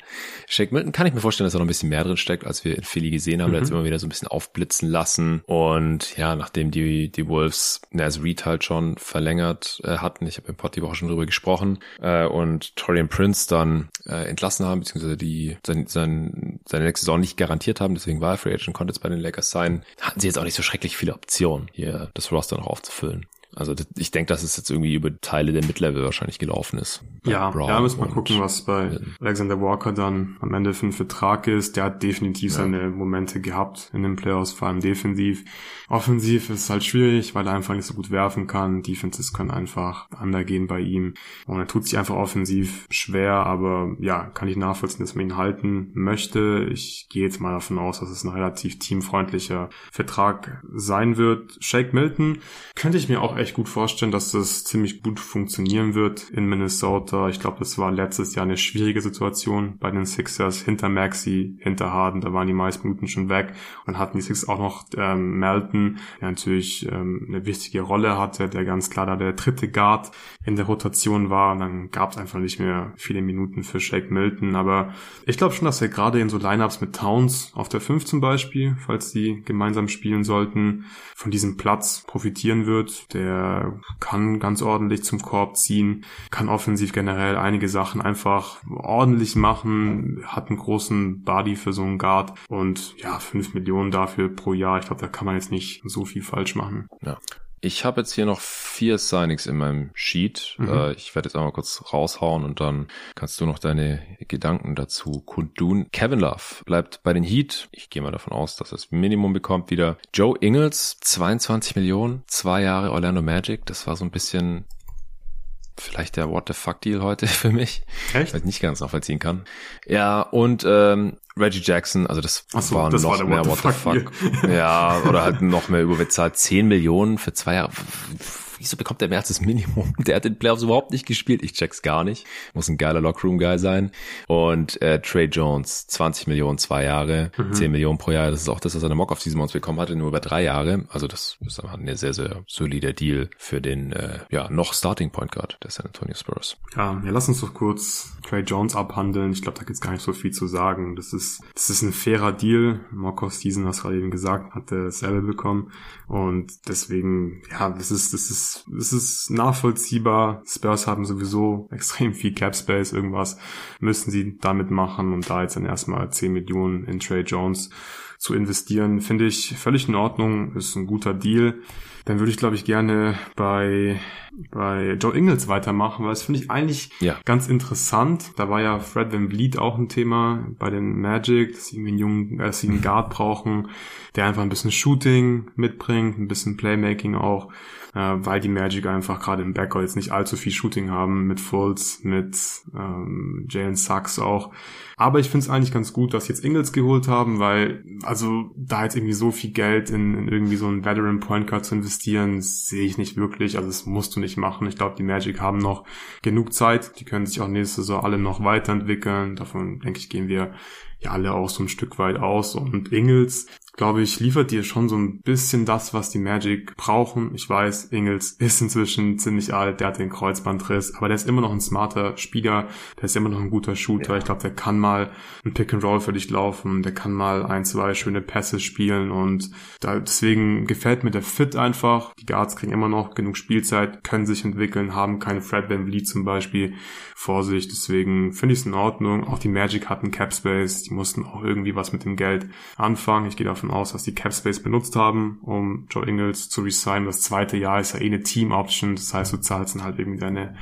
S1: Shake Milton kann ich mir vorstellen, dass er noch ein bisschen mehr drin steckt, als wir in Philly gesehen haben. Mhm. Der hat immer wieder so ein bisschen aufblitzen lassen. Und ja, nachdem die, die Wolves Naz Reed halt schon verlängert äh, hatten, ich habe im Pod die Woche schon drüber gesprochen, äh, und Torian Prince dann äh, entlassen haben, beziehungsweise die sein, sein, seine nächste Saison nicht garantiert haben, deswegen war er Free Agent, konnte jetzt bei den Lakers sein, hatten sie jetzt auch nicht so schrecklich viele Optionen, hier das Roster noch aufzufüllen. Also ich denke, dass es jetzt irgendwie über Teile der Mid-Level wahrscheinlich gelaufen ist.
S2: Ja, Brown ja, müssen wir gucken, was bei Alexander Walker dann am Ende für ein Vertrag ist. Der hat definitiv ja. seine Momente gehabt in den Playoffs, vor allem defensiv. Offensiv ist halt schwierig, weil er einfach nicht so gut werfen kann. Defenses können einfach undergehen bei ihm. Und er tut sich einfach offensiv schwer, aber ja, kann ich nachvollziehen, dass man ihn halten möchte. Ich gehe jetzt mal davon aus, dass es ein relativ teamfreundlicher Vertrag sein wird. Shake Milton könnte ich mir auch echt gut vorstellen, dass das ziemlich gut funktionieren wird in Minnesota. Ich glaube, das war letztes Jahr eine schwierige Situation bei den Sixers hinter Maxi, hinter Harden. Da waren die meisten Minuten schon weg und hatten die Sixers auch noch ähm, Melton der natürlich ähm, eine wichtige Rolle hatte, der ganz klar da der dritte Guard in der Rotation war und dann gab es einfach nicht mehr viele Minuten für Shake Milton, aber ich glaube schon, dass er gerade in so Lineups mit Towns auf der 5 zum Beispiel, falls die gemeinsam spielen sollten, von diesem Platz profitieren wird. Der kann ganz ordentlich zum Korb ziehen, kann offensiv generell einige Sachen einfach ordentlich machen, hat einen großen Body für so einen Guard und ja, 5 Millionen dafür pro Jahr. Ich glaube, da kann man jetzt nicht nicht so viel falsch machen.
S1: Ja. Ich habe jetzt hier noch vier Signings in meinem Sheet. Mhm. Äh, ich werde jetzt einmal kurz raushauen und dann kannst du noch deine Gedanken dazu kundtun. Kevin Love bleibt bei den Heat. Ich gehe mal davon aus, dass er das Minimum bekommt wieder. Joe Ingles, 22 Millionen, zwei Jahre Orlando Magic. Das war so ein bisschen vielleicht der What the fuck Deal heute *laughs* für mich. Echt? Weil ich nicht ganz nachvollziehen kann. Ja, und ähm, Reggie Jackson, also das so, war das noch war mehr What the fuck. fuck. ja, oder halt noch mehr überbezahlt. 10 Millionen für zwei Jahre wieso bekommt er mehr als das Minimum? *laughs* Der hat den Playoffs überhaupt nicht gespielt. Ich check's gar nicht. Muss ein geiler Lockroom-Guy sein. Und äh, Trey Jones, 20 Millionen, zwei Jahre, mhm. 10 Millionen pro Jahr. Das ist auch das, was er eine Mock auf diesem Monat bekommen hatte, nur über drei Jahre. Also das ist einfach ein sehr, sehr solider Deal für den äh, ja noch Starting Point Guard der San Antonio Spurs.
S2: Ja, ja, lass uns doch kurz Trey Jones abhandeln. Ich glaube, da gibt's gar nicht so viel zu sagen. Das ist, das ist ein fairer Deal. Of Season, was gerade eben gesagt, hat er selber bekommen. Und deswegen, ja, das ist, das ist es ist nachvollziehbar. Spurs haben sowieso extrem viel Cap Space, irgendwas müssen sie damit machen und da jetzt dann erstmal 10 Millionen in Trey Jones zu investieren, finde ich völlig in Ordnung, ist ein guter Deal. Dann würde ich, glaube ich, gerne bei, bei Joe Ingles weitermachen, weil das finde ich eigentlich ja. ganz interessant. Da war ja Fred Van Vliet auch ein Thema bei den Magic, dass sie einen jungen, dass sie einen Guard brauchen, der einfach ein bisschen Shooting mitbringt, ein bisschen Playmaking auch äh, weil die Magic einfach gerade im Backcourt jetzt nicht allzu viel Shooting haben mit Fultz, mit ähm, Jalen Sachs auch. Aber ich finde es eigentlich ganz gut, dass sie jetzt Ingles geholt haben, weil also da jetzt irgendwie so viel Geld in, in irgendwie so einen Veteran Point Guard zu investieren, sehe ich nicht wirklich. Also das musst du nicht machen. Ich glaube, die Magic haben noch genug Zeit. Die können sich auch nächste Saison alle noch weiterentwickeln. Davon denke ich gehen wir ja alle auch so ein Stück weit aus. Und Ingles glaube ich, liefert dir schon so ein bisschen das, was die Magic brauchen. Ich weiß, Ingles ist inzwischen ziemlich alt, der hat den Kreuzbandriss, aber der ist immer noch ein smarter Spieler, der ist immer noch ein guter Shooter. Ja. Ich glaube, der kann mal ein Pick and Roll für dich laufen, der kann mal ein, zwei schöne Pässe spielen und da, deswegen gefällt mir der Fit einfach. Die Guards kriegen immer noch genug Spielzeit, können sich entwickeln, haben keine Fred Van Vliet zum Beispiel vor sich. Deswegen finde ich es in Ordnung. Auch die Magic hatten Cap Space, die mussten auch irgendwie was mit dem Geld anfangen. Ich gehe davon davon aus, dass die Cap Space benutzt haben, um Joe Ingles zu resignen. Das zweite Jahr ist ja eh eine Team Option. Das heißt, du zahlst dann halt irgendwie deine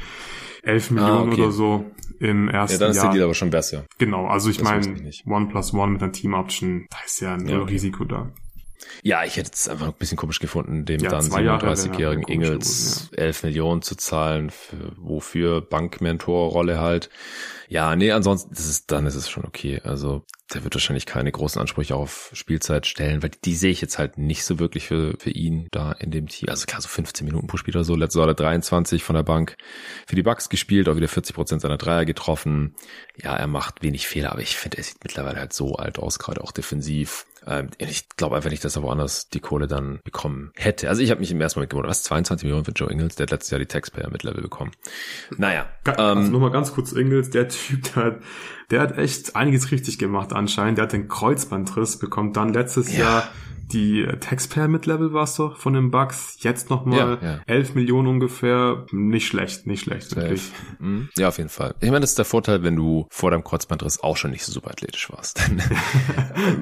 S2: 11 Millionen ah, okay. oder so im ersten Jahr. Ja, dann ist
S1: der Deal aber schon besser.
S2: Genau, also ich meine, One plus One mit einer Team Option, da ist ja null ja, okay. Risiko da.
S1: Ja, ich hätte es einfach ein bisschen komisch gefunden, dem ja, dann 37-jährigen Ingels ja. 11 Millionen zu zahlen, für, wofür Bankmentorrolle halt. Ja, nee, ansonsten das ist, dann ist es schon okay. Also der wird wahrscheinlich keine großen Ansprüche auf Spielzeit stellen, weil die, die sehe ich jetzt halt nicht so wirklich für, für ihn da in dem Team. Also klar, so 15 Minuten pro Spieler so. Letzte Woche 23 von der Bank für die Bucks gespielt, auch wieder 40 Prozent seiner Dreier getroffen. Ja, er macht wenig Fehler, aber ich finde, er sieht mittlerweile halt so alt aus, gerade auch defensiv. Ähm, ich glaube einfach nicht, dass er woanders die Kohle dann bekommen hätte. Also ich habe mich im ersten Moment gewundert, was 22 Millionen für Joe Ingles, der hat letztes Jahr die Taxpayer mit Level bekommen. Naja.
S2: Also ähm, nochmal ganz kurz Ingles, der Typ, der hat, der hat echt einiges richtig gemacht anscheinend. Der hat den Kreuzbandriss, bekommt dann letztes ja. Jahr die äh, Taxpayer mit Level war es doch von den Bugs. Jetzt nochmal ja, ja. 11 Millionen ungefähr. Nicht schlecht, nicht schlecht, wirklich.
S1: Mhm. Ja, auf jeden Fall. Ich meine, das ist der Vorteil, wenn du vor deinem Kreuzbandriss auch schon nicht so super athletisch warst. *laughs* Dann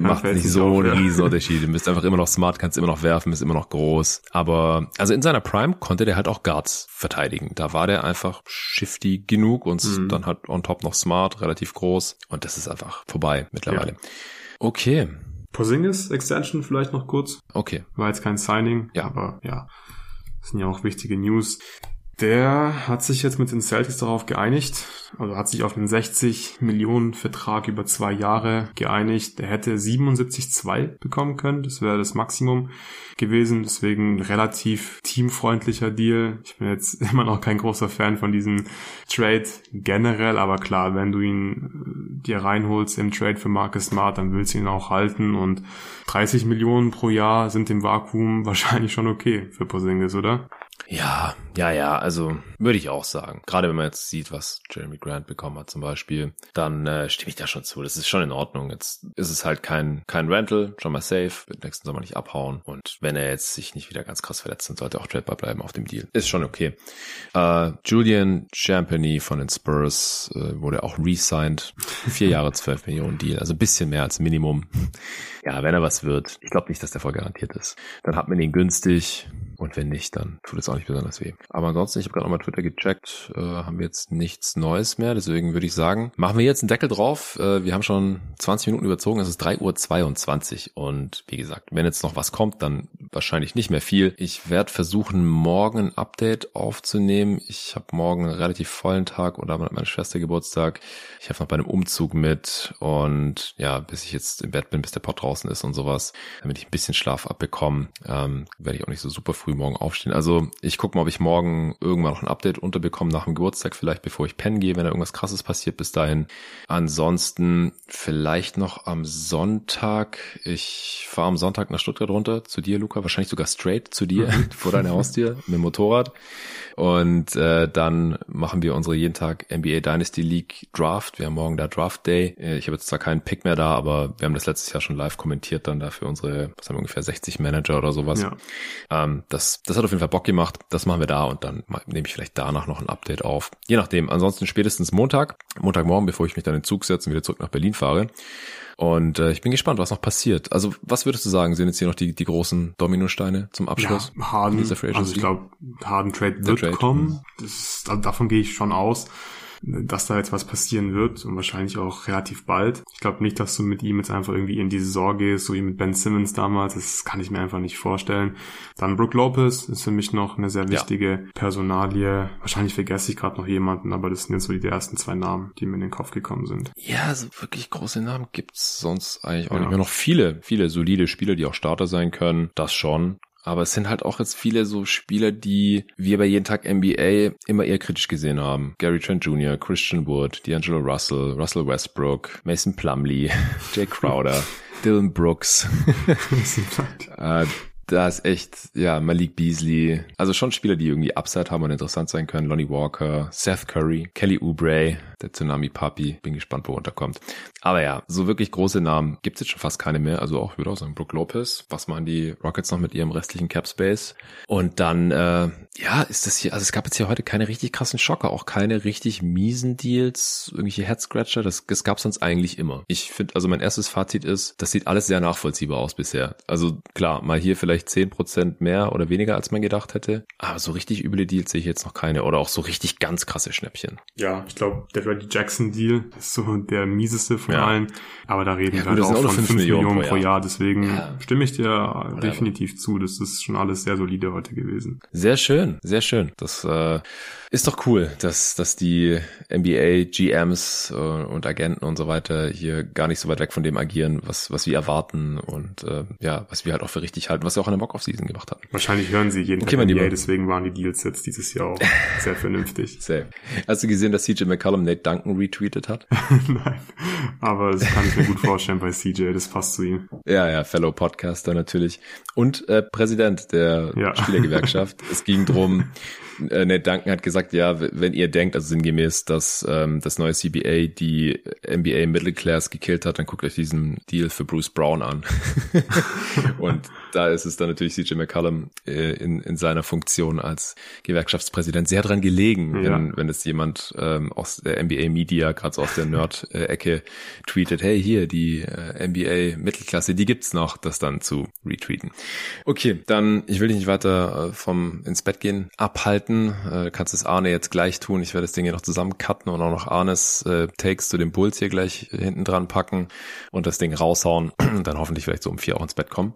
S1: *laughs* macht nicht so einen riesen Unterschied. Du bist einfach immer noch smart, kannst immer noch werfen, bist immer noch groß. Aber also in seiner Prime konnte der halt auch Guards verteidigen. Da war der einfach shifty genug und mhm. dann halt on top noch smart, relativ groß. Und das ist einfach vorbei mittlerweile. Ja. Okay.
S2: Porzingis Extension vielleicht noch kurz.
S1: Okay.
S2: War jetzt kein Signing, ja. aber ja, das sind ja auch wichtige News. Der hat sich jetzt mit den Celtics darauf geeinigt, also hat sich auf einen 60 Millionen Vertrag über zwei Jahre geeinigt. Der hätte 77,2 bekommen können, das wäre das Maximum gewesen, deswegen relativ teamfreundlicher Deal. Ich bin jetzt *laughs* immer noch kein großer Fan von diesem Trade generell, aber klar, wenn du ihn äh, dir reinholst im Trade für Marcus Smart, dann willst du ihn auch halten und 30 Millionen pro Jahr sind im Vakuum *laughs* wahrscheinlich schon okay für Porzingis, oder?
S1: Ja, ja, ja, also würde ich auch sagen. Gerade wenn man jetzt sieht, was Jeremy Grant bekommen hat zum Beispiel, dann äh, stimme ich da schon zu. Das ist schon in Ordnung. Jetzt ist es halt kein, kein Rental, schon mal safe, wird nächsten Sommer nicht abhauen. Und wenn er jetzt sich nicht wieder ganz krass verletzt, dann sollte er auch tradebar bleiben auf dem Deal. Ist schon okay. Äh, Julian Champagny von den Spurs äh, wurde auch re-signed. Vier *laughs* Jahre, zwölf Millionen Deal, also ein bisschen mehr als Minimum. Ja, wenn er was wird, ich glaube nicht, dass der voll garantiert ist. Dann hat man ihn günstig und wenn nicht, dann tut es auch nicht besonders weh. Aber ansonsten, ich habe gerade nochmal Twitter gecheckt, äh, haben wir jetzt nichts Neues mehr. Deswegen würde ich sagen, machen wir jetzt einen Deckel drauf. Äh, wir haben schon 20 Minuten überzogen, es ist 3.22 Uhr. Und wie gesagt, wenn jetzt noch was kommt, dann wahrscheinlich nicht mehr viel. Ich werde versuchen, morgen ein Update aufzunehmen. Ich habe morgen einen relativ vollen Tag oder meine Schwester Geburtstag. Ich habe noch bei einem Umzug mit und ja, bis ich jetzt im Bett bin, bis der Pod draußen ist und sowas, damit ich ein bisschen Schlaf abbekomme, ähm, werde ich auch nicht so super früh morgen aufstehen. Also ich gucke mal, ob ich morgen irgendwann noch ein Update unterbekomme nach dem Geburtstag, vielleicht bevor ich pennen gehe, wenn da irgendwas krasses passiert bis dahin. Ansonsten vielleicht noch am Sonntag. Ich fahre am Sonntag nach Stuttgart runter zu dir, Luca, wahrscheinlich sogar straight zu dir mhm. *laughs* vor deiner Haustür *laughs* mit dem Motorrad. Und äh, dann machen wir unsere jeden Tag NBA Dynasty League Draft. Wir haben morgen da Draft Day. Äh, ich habe jetzt zwar keinen Pick mehr da, aber wir haben das letztes Jahr schon live kommentiert dann da für unsere, was haben wir ungefähr 60 Manager oder sowas. Ja. Ähm, das, das hat auf jeden Fall Bock gemacht. Das machen wir da und dann nehme ich vielleicht danach noch ein Update auf. Je nachdem. Ansonsten spätestens Montag, Montagmorgen, bevor ich mich dann in den Zug setze und wieder zurück nach Berlin fahre. Und äh, ich bin gespannt, was noch passiert. Also was würdest du sagen, sind jetzt hier noch die, die großen Dominosteine zum Abschluss?
S2: Ja, Harden, also ich glaube, Harden Trade wird Trade. kommen. Mhm. Das, davon gehe ich schon aus dass da jetzt was passieren wird und wahrscheinlich auch relativ bald. Ich glaube nicht, dass du mit ihm jetzt einfach irgendwie in die Saison gehst, so wie mit Ben Simmons damals. Das kann ich mir einfach nicht vorstellen. Dann Brook Lopez ist für mich noch eine sehr wichtige ja. Personalie. Wahrscheinlich vergesse ich gerade noch jemanden, aber das sind jetzt so die ersten zwei Namen, die mir in den Kopf gekommen sind.
S1: Ja, also wirklich große Namen gibt's sonst eigentlich auch ja. nicht mehr. Noch viele, viele solide Spieler, die auch Starter sein können. Das schon. Aber es sind halt auch jetzt viele so Spieler, die wir bei jeden Tag NBA immer eher kritisch gesehen haben. Gary Trent Jr., Christian Wood, D'Angelo Russell, Russell Westbrook, Mason Plumley, *laughs* Jay Crowder, *laughs* Dylan Brooks, äh, da ist echt, ja, Malik Beasley, also schon Spieler, die irgendwie Upside haben und interessant sein können. Lonnie Walker, Seth Curry, Kelly Oubre, der Tsunami Papi. Bin gespannt, wo er unterkommt. Aber ja, so wirklich große Namen gibt es jetzt schon fast keine mehr. Also auch, würde auch sagen, Brook Lopez. Was machen die Rockets noch mit ihrem restlichen Cap Space? Und dann, äh, ja, ist das hier, also es gab jetzt hier heute keine richtig krassen Schocker, auch keine richtig miesen Deals, irgendwelche Head-Scratcher. Das, das gab sonst eigentlich immer. Ich finde, also mein erstes Fazit ist, das sieht alles sehr nachvollziehbar aus bisher. Also klar, mal hier vielleicht zehn Prozent mehr oder weniger, als man gedacht hätte. Aber so richtig üble Deals sehe ich jetzt noch keine. Oder auch so richtig ganz krasse Schnäppchen.
S2: Ja, ich glaube, der Reddy Jackson Deal ist so der mieseste von ja. allen. Aber da reden ja, wir halt auch von 5 Millionen, Millionen pro Jahr. Jahr. Deswegen ja. stimme ich dir Whatever. definitiv zu. Das ist schon alles sehr solide heute gewesen.
S1: Sehr schön, sehr schön. Das äh, ist doch cool, dass, dass die NBA GMs äh, und Agenten und so weiter hier gar nicht so weit weg von dem agieren, was, was wir erwarten und äh, ja, was wir halt auch für richtig halten, was wir auch in der Mock-Off-Season gemacht haben.
S2: Wahrscheinlich hören sie jeden okay, Tag NBA, deswegen waren die Deals jetzt dieses Jahr auch *laughs* sehr vernünftig.
S1: Sehr. Hast du gesehen, dass CJ McCollum Nate Duncan retweetet hat? *laughs*
S2: Nein, aber das kann ich mir gut vorstellen bei CJ, das passt zu ihm.
S1: Ja, ja, Fellow Podcaster natürlich und äh, Präsident der ja. Spielergewerkschaft. *laughs* es ging drum, äh, Nate Duncan hat gesagt, ja, wenn ihr denkt, also sinngemäß, dass ähm, das neue CBA die NBA Middle Class gekillt hat, dann guckt euch diesen Deal für Bruce Brown an. *laughs* und da ist es dann natürlich CJ McCallum äh, in, in seiner Funktion als Gewerkschaftspräsident sehr dran gelegen, ja. wenn, wenn es jemand ähm, aus der NBA Media, gerade so aus der Nerd-Ecke, tweetet, hey, hier, die äh, NBA Mittelklasse, die gibt's noch, das dann zu retweeten. Okay, dann, ich will dich nicht weiter äh, vom ins Bett gehen abhalten. Äh, kannst es Arne jetzt gleich tun. Ich werde das Ding hier noch zusammen cutten und auch noch Arnes äh, Takes zu dem Bulls hier gleich hinten dran packen und das Ding raushauen und dann hoffentlich vielleicht so um vier auch ins Bett kommen.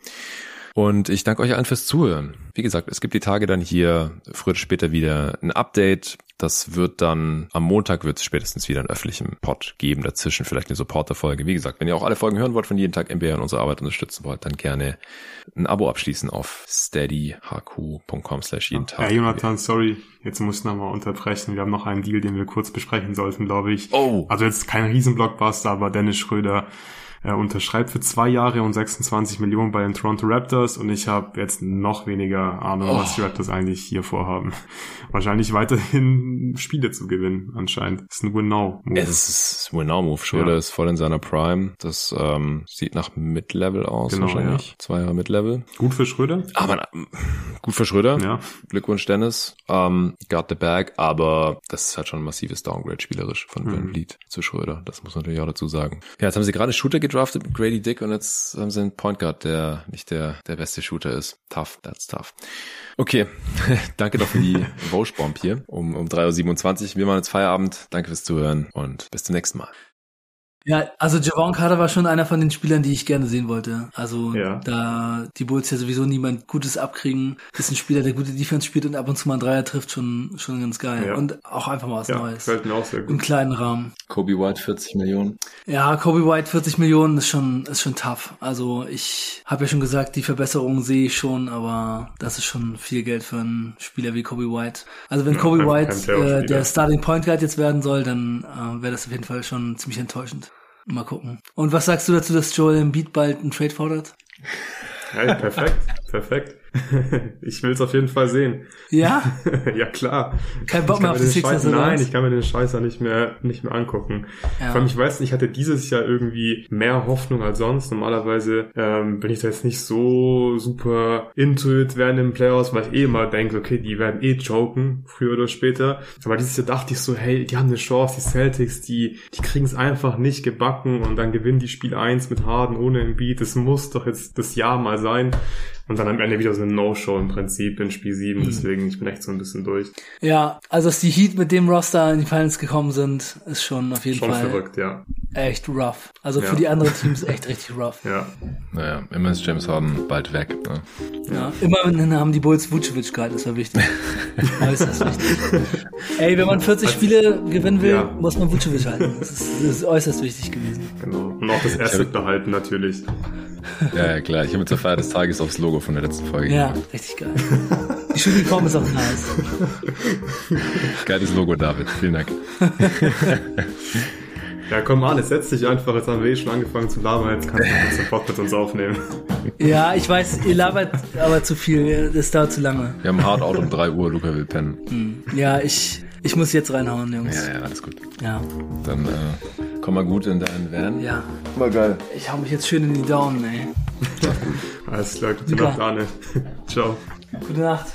S1: Und ich danke euch allen fürs Zuhören. Wie gesagt, es gibt die Tage dann hier früher oder später wieder ein Update. Das wird dann am Montag wird es spätestens wieder einen öffentlichen Pod geben. Dazwischen vielleicht eine Supporter-Folge. Wie gesagt, wenn ihr auch alle Folgen hören wollt von jeden Tag MBA und unsere Arbeit unterstützen wollt, dann gerne ein Abo abschließen auf steadyhq.com slash jeden Tag.
S2: Ja, Jonathan, sorry. Jetzt muss ich nochmal unterbrechen. Wir haben noch einen Deal, den wir kurz besprechen sollten, glaube ich.
S1: Oh.
S2: Also jetzt kein Riesenblockbuster, aber Dennis Schröder er unterschreibt für zwei Jahre und 26 Millionen bei den Toronto Raptors und ich habe jetzt noch weniger Ahnung, oh. was die Raptors eigentlich hier vorhaben. *laughs* Wahrscheinlich weiterhin Spiele zu gewinnen, anscheinend. Das ist ein Win-Now-Move.
S1: Es ist ein Win-Now-Move. Schröder ja. ist voll in seiner Prime. Das ähm, sieht nach Mid-Level aus genau, wahrscheinlich. Ja. Zwei Jahre Mid-Level.
S2: Gut für Schröder.
S1: Aber gut für Schröder. Ja. Glückwunsch, Dennis. Um, got the bag, aber das ist halt schon ein massives Downgrade spielerisch von mhm. Van Vliet zu Schröder. Das muss man natürlich auch dazu sagen. Ja, jetzt haben sie gerade Shooter gedraftet mit Grady Dick und jetzt haben sie einen Point Guard, der nicht der, der beste Shooter ist. Tough, that's tough. Okay, *laughs* danke doch für die *laughs* Voschbomb hier um, um 3.27 Uhr. Wir machen jetzt Feierabend. Danke fürs Zuhören und bis zum nächsten Mal.
S3: Ja, also Javon Carter war schon einer von den Spielern, die ich gerne sehen wollte. Also ja. da die Bulls ja sowieso niemand Gutes abkriegen, ist ein Spieler, der gute Defense spielt und ab und zu mal einen Dreier trifft, schon schon ganz geil. Ja. Und auch einfach mal was ja, Neues.
S2: Fällt mir auch sehr gut.
S3: Im kleinen Rahmen.
S1: Kobe White 40 Millionen.
S3: Ja, Kobe White 40 Millionen ist schon ist schon tough. Also ich habe ja schon gesagt, die Verbesserung sehe ich schon, aber das ist schon viel Geld für einen Spieler wie Kobe White. Also wenn Kobe White äh, der Starting Point Guard jetzt werden soll, dann äh, wäre das auf jeden Fall schon ziemlich enttäuschend. Mal gucken. Und was sagst du dazu, dass Joel Embiid bald einen Trade fordert?
S2: Hey, perfekt, perfekt. *laughs* ich will es auf jeden Fall sehen.
S3: Ja? *laughs*
S2: ja, klar.
S3: Kein Bock mehr auf die Sixers
S2: oder Nein, ich kann mir den Scheißer nicht mehr, nicht mehr angucken. Ja. Vor allem, ich weiß nicht, ich hatte dieses Jahr irgendwie mehr Hoffnung als sonst. Normalerweise ähm, bin ich da jetzt nicht so super into it während den Playoffs, weil ich eh immer denke, okay, die werden eh choken, früher oder später. Aber dieses Jahr dachte ich so, hey, die haben eine Chance, die Celtics, die, die kriegen es einfach nicht gebacken und dann gewinnen die Spiel 1 mit Harden ohne Embiid. Das muss doch jetzt das Jahr mal sein. Und dann am Ende wieder so ein No-Show im Prinzip in Spiel 7. Mhm. Deswegen, ich bin echt so ein bisschen durch.
S3: Ja, also dass die Heat mit dem Roster in die Finals gekommen sind, ist schon auf jeden
S2: schon
S3: Fall.
S2: Schon verrückt, ja.
S3: Echt rough. Also ja. für die anderen Teams *laughs* echt richtig rough.
S2: Ja.
S1: Naja, immer ist James Harden bald weg. Ne?
S3: Ja, immerhin haben die Bulls Vucevic gehalten, das war wichtig. *laughs* äußerst wichtig. Ey, wenn man 40 Spiele gewinnen will, ja. muss man Vucevic halten. Das ist, das ist äußerst wichtig gewesen.
S2: Genau. Und auch das erste behalten natürlich.
S1: Ja, ja, klar. Ich habe mir zur Feier des Tages aufs Logo von der letzten Folge
S3: Ja, gemacht. richtig geil. Die Shooting ist auch nice. *laughs*
S1: Geiles Logo, David. Vielen Dank. *laughs*
S2: Ja, komm an, jetzt setz dich einfach. Jetzt haben wir eh schon angefangen zu labern. Jetzt kannst du Pod mit uns aufnehmen.
S3: Ja, ich weiß, ihr labert aber zu viel. Das dauert zu lange.
S1: Wir haben Hard Out um 3 Uhr. Luca will pennen.
S3: Hm. Ja, ich, ich muss jetzt reinhauen, Jungs.
S1: Ja, ja, alles gut.
S3: Ja.
S1: Dann äh, komm mal gut in deinen Van.
S3: Ja.
S1: War geil.
S3: Ich hau mich jetzt schön in die Daumen, ey.
S2: alles klar, gute Nacht, Arne. *laughs* Ciao.
S3: Gute Nacht.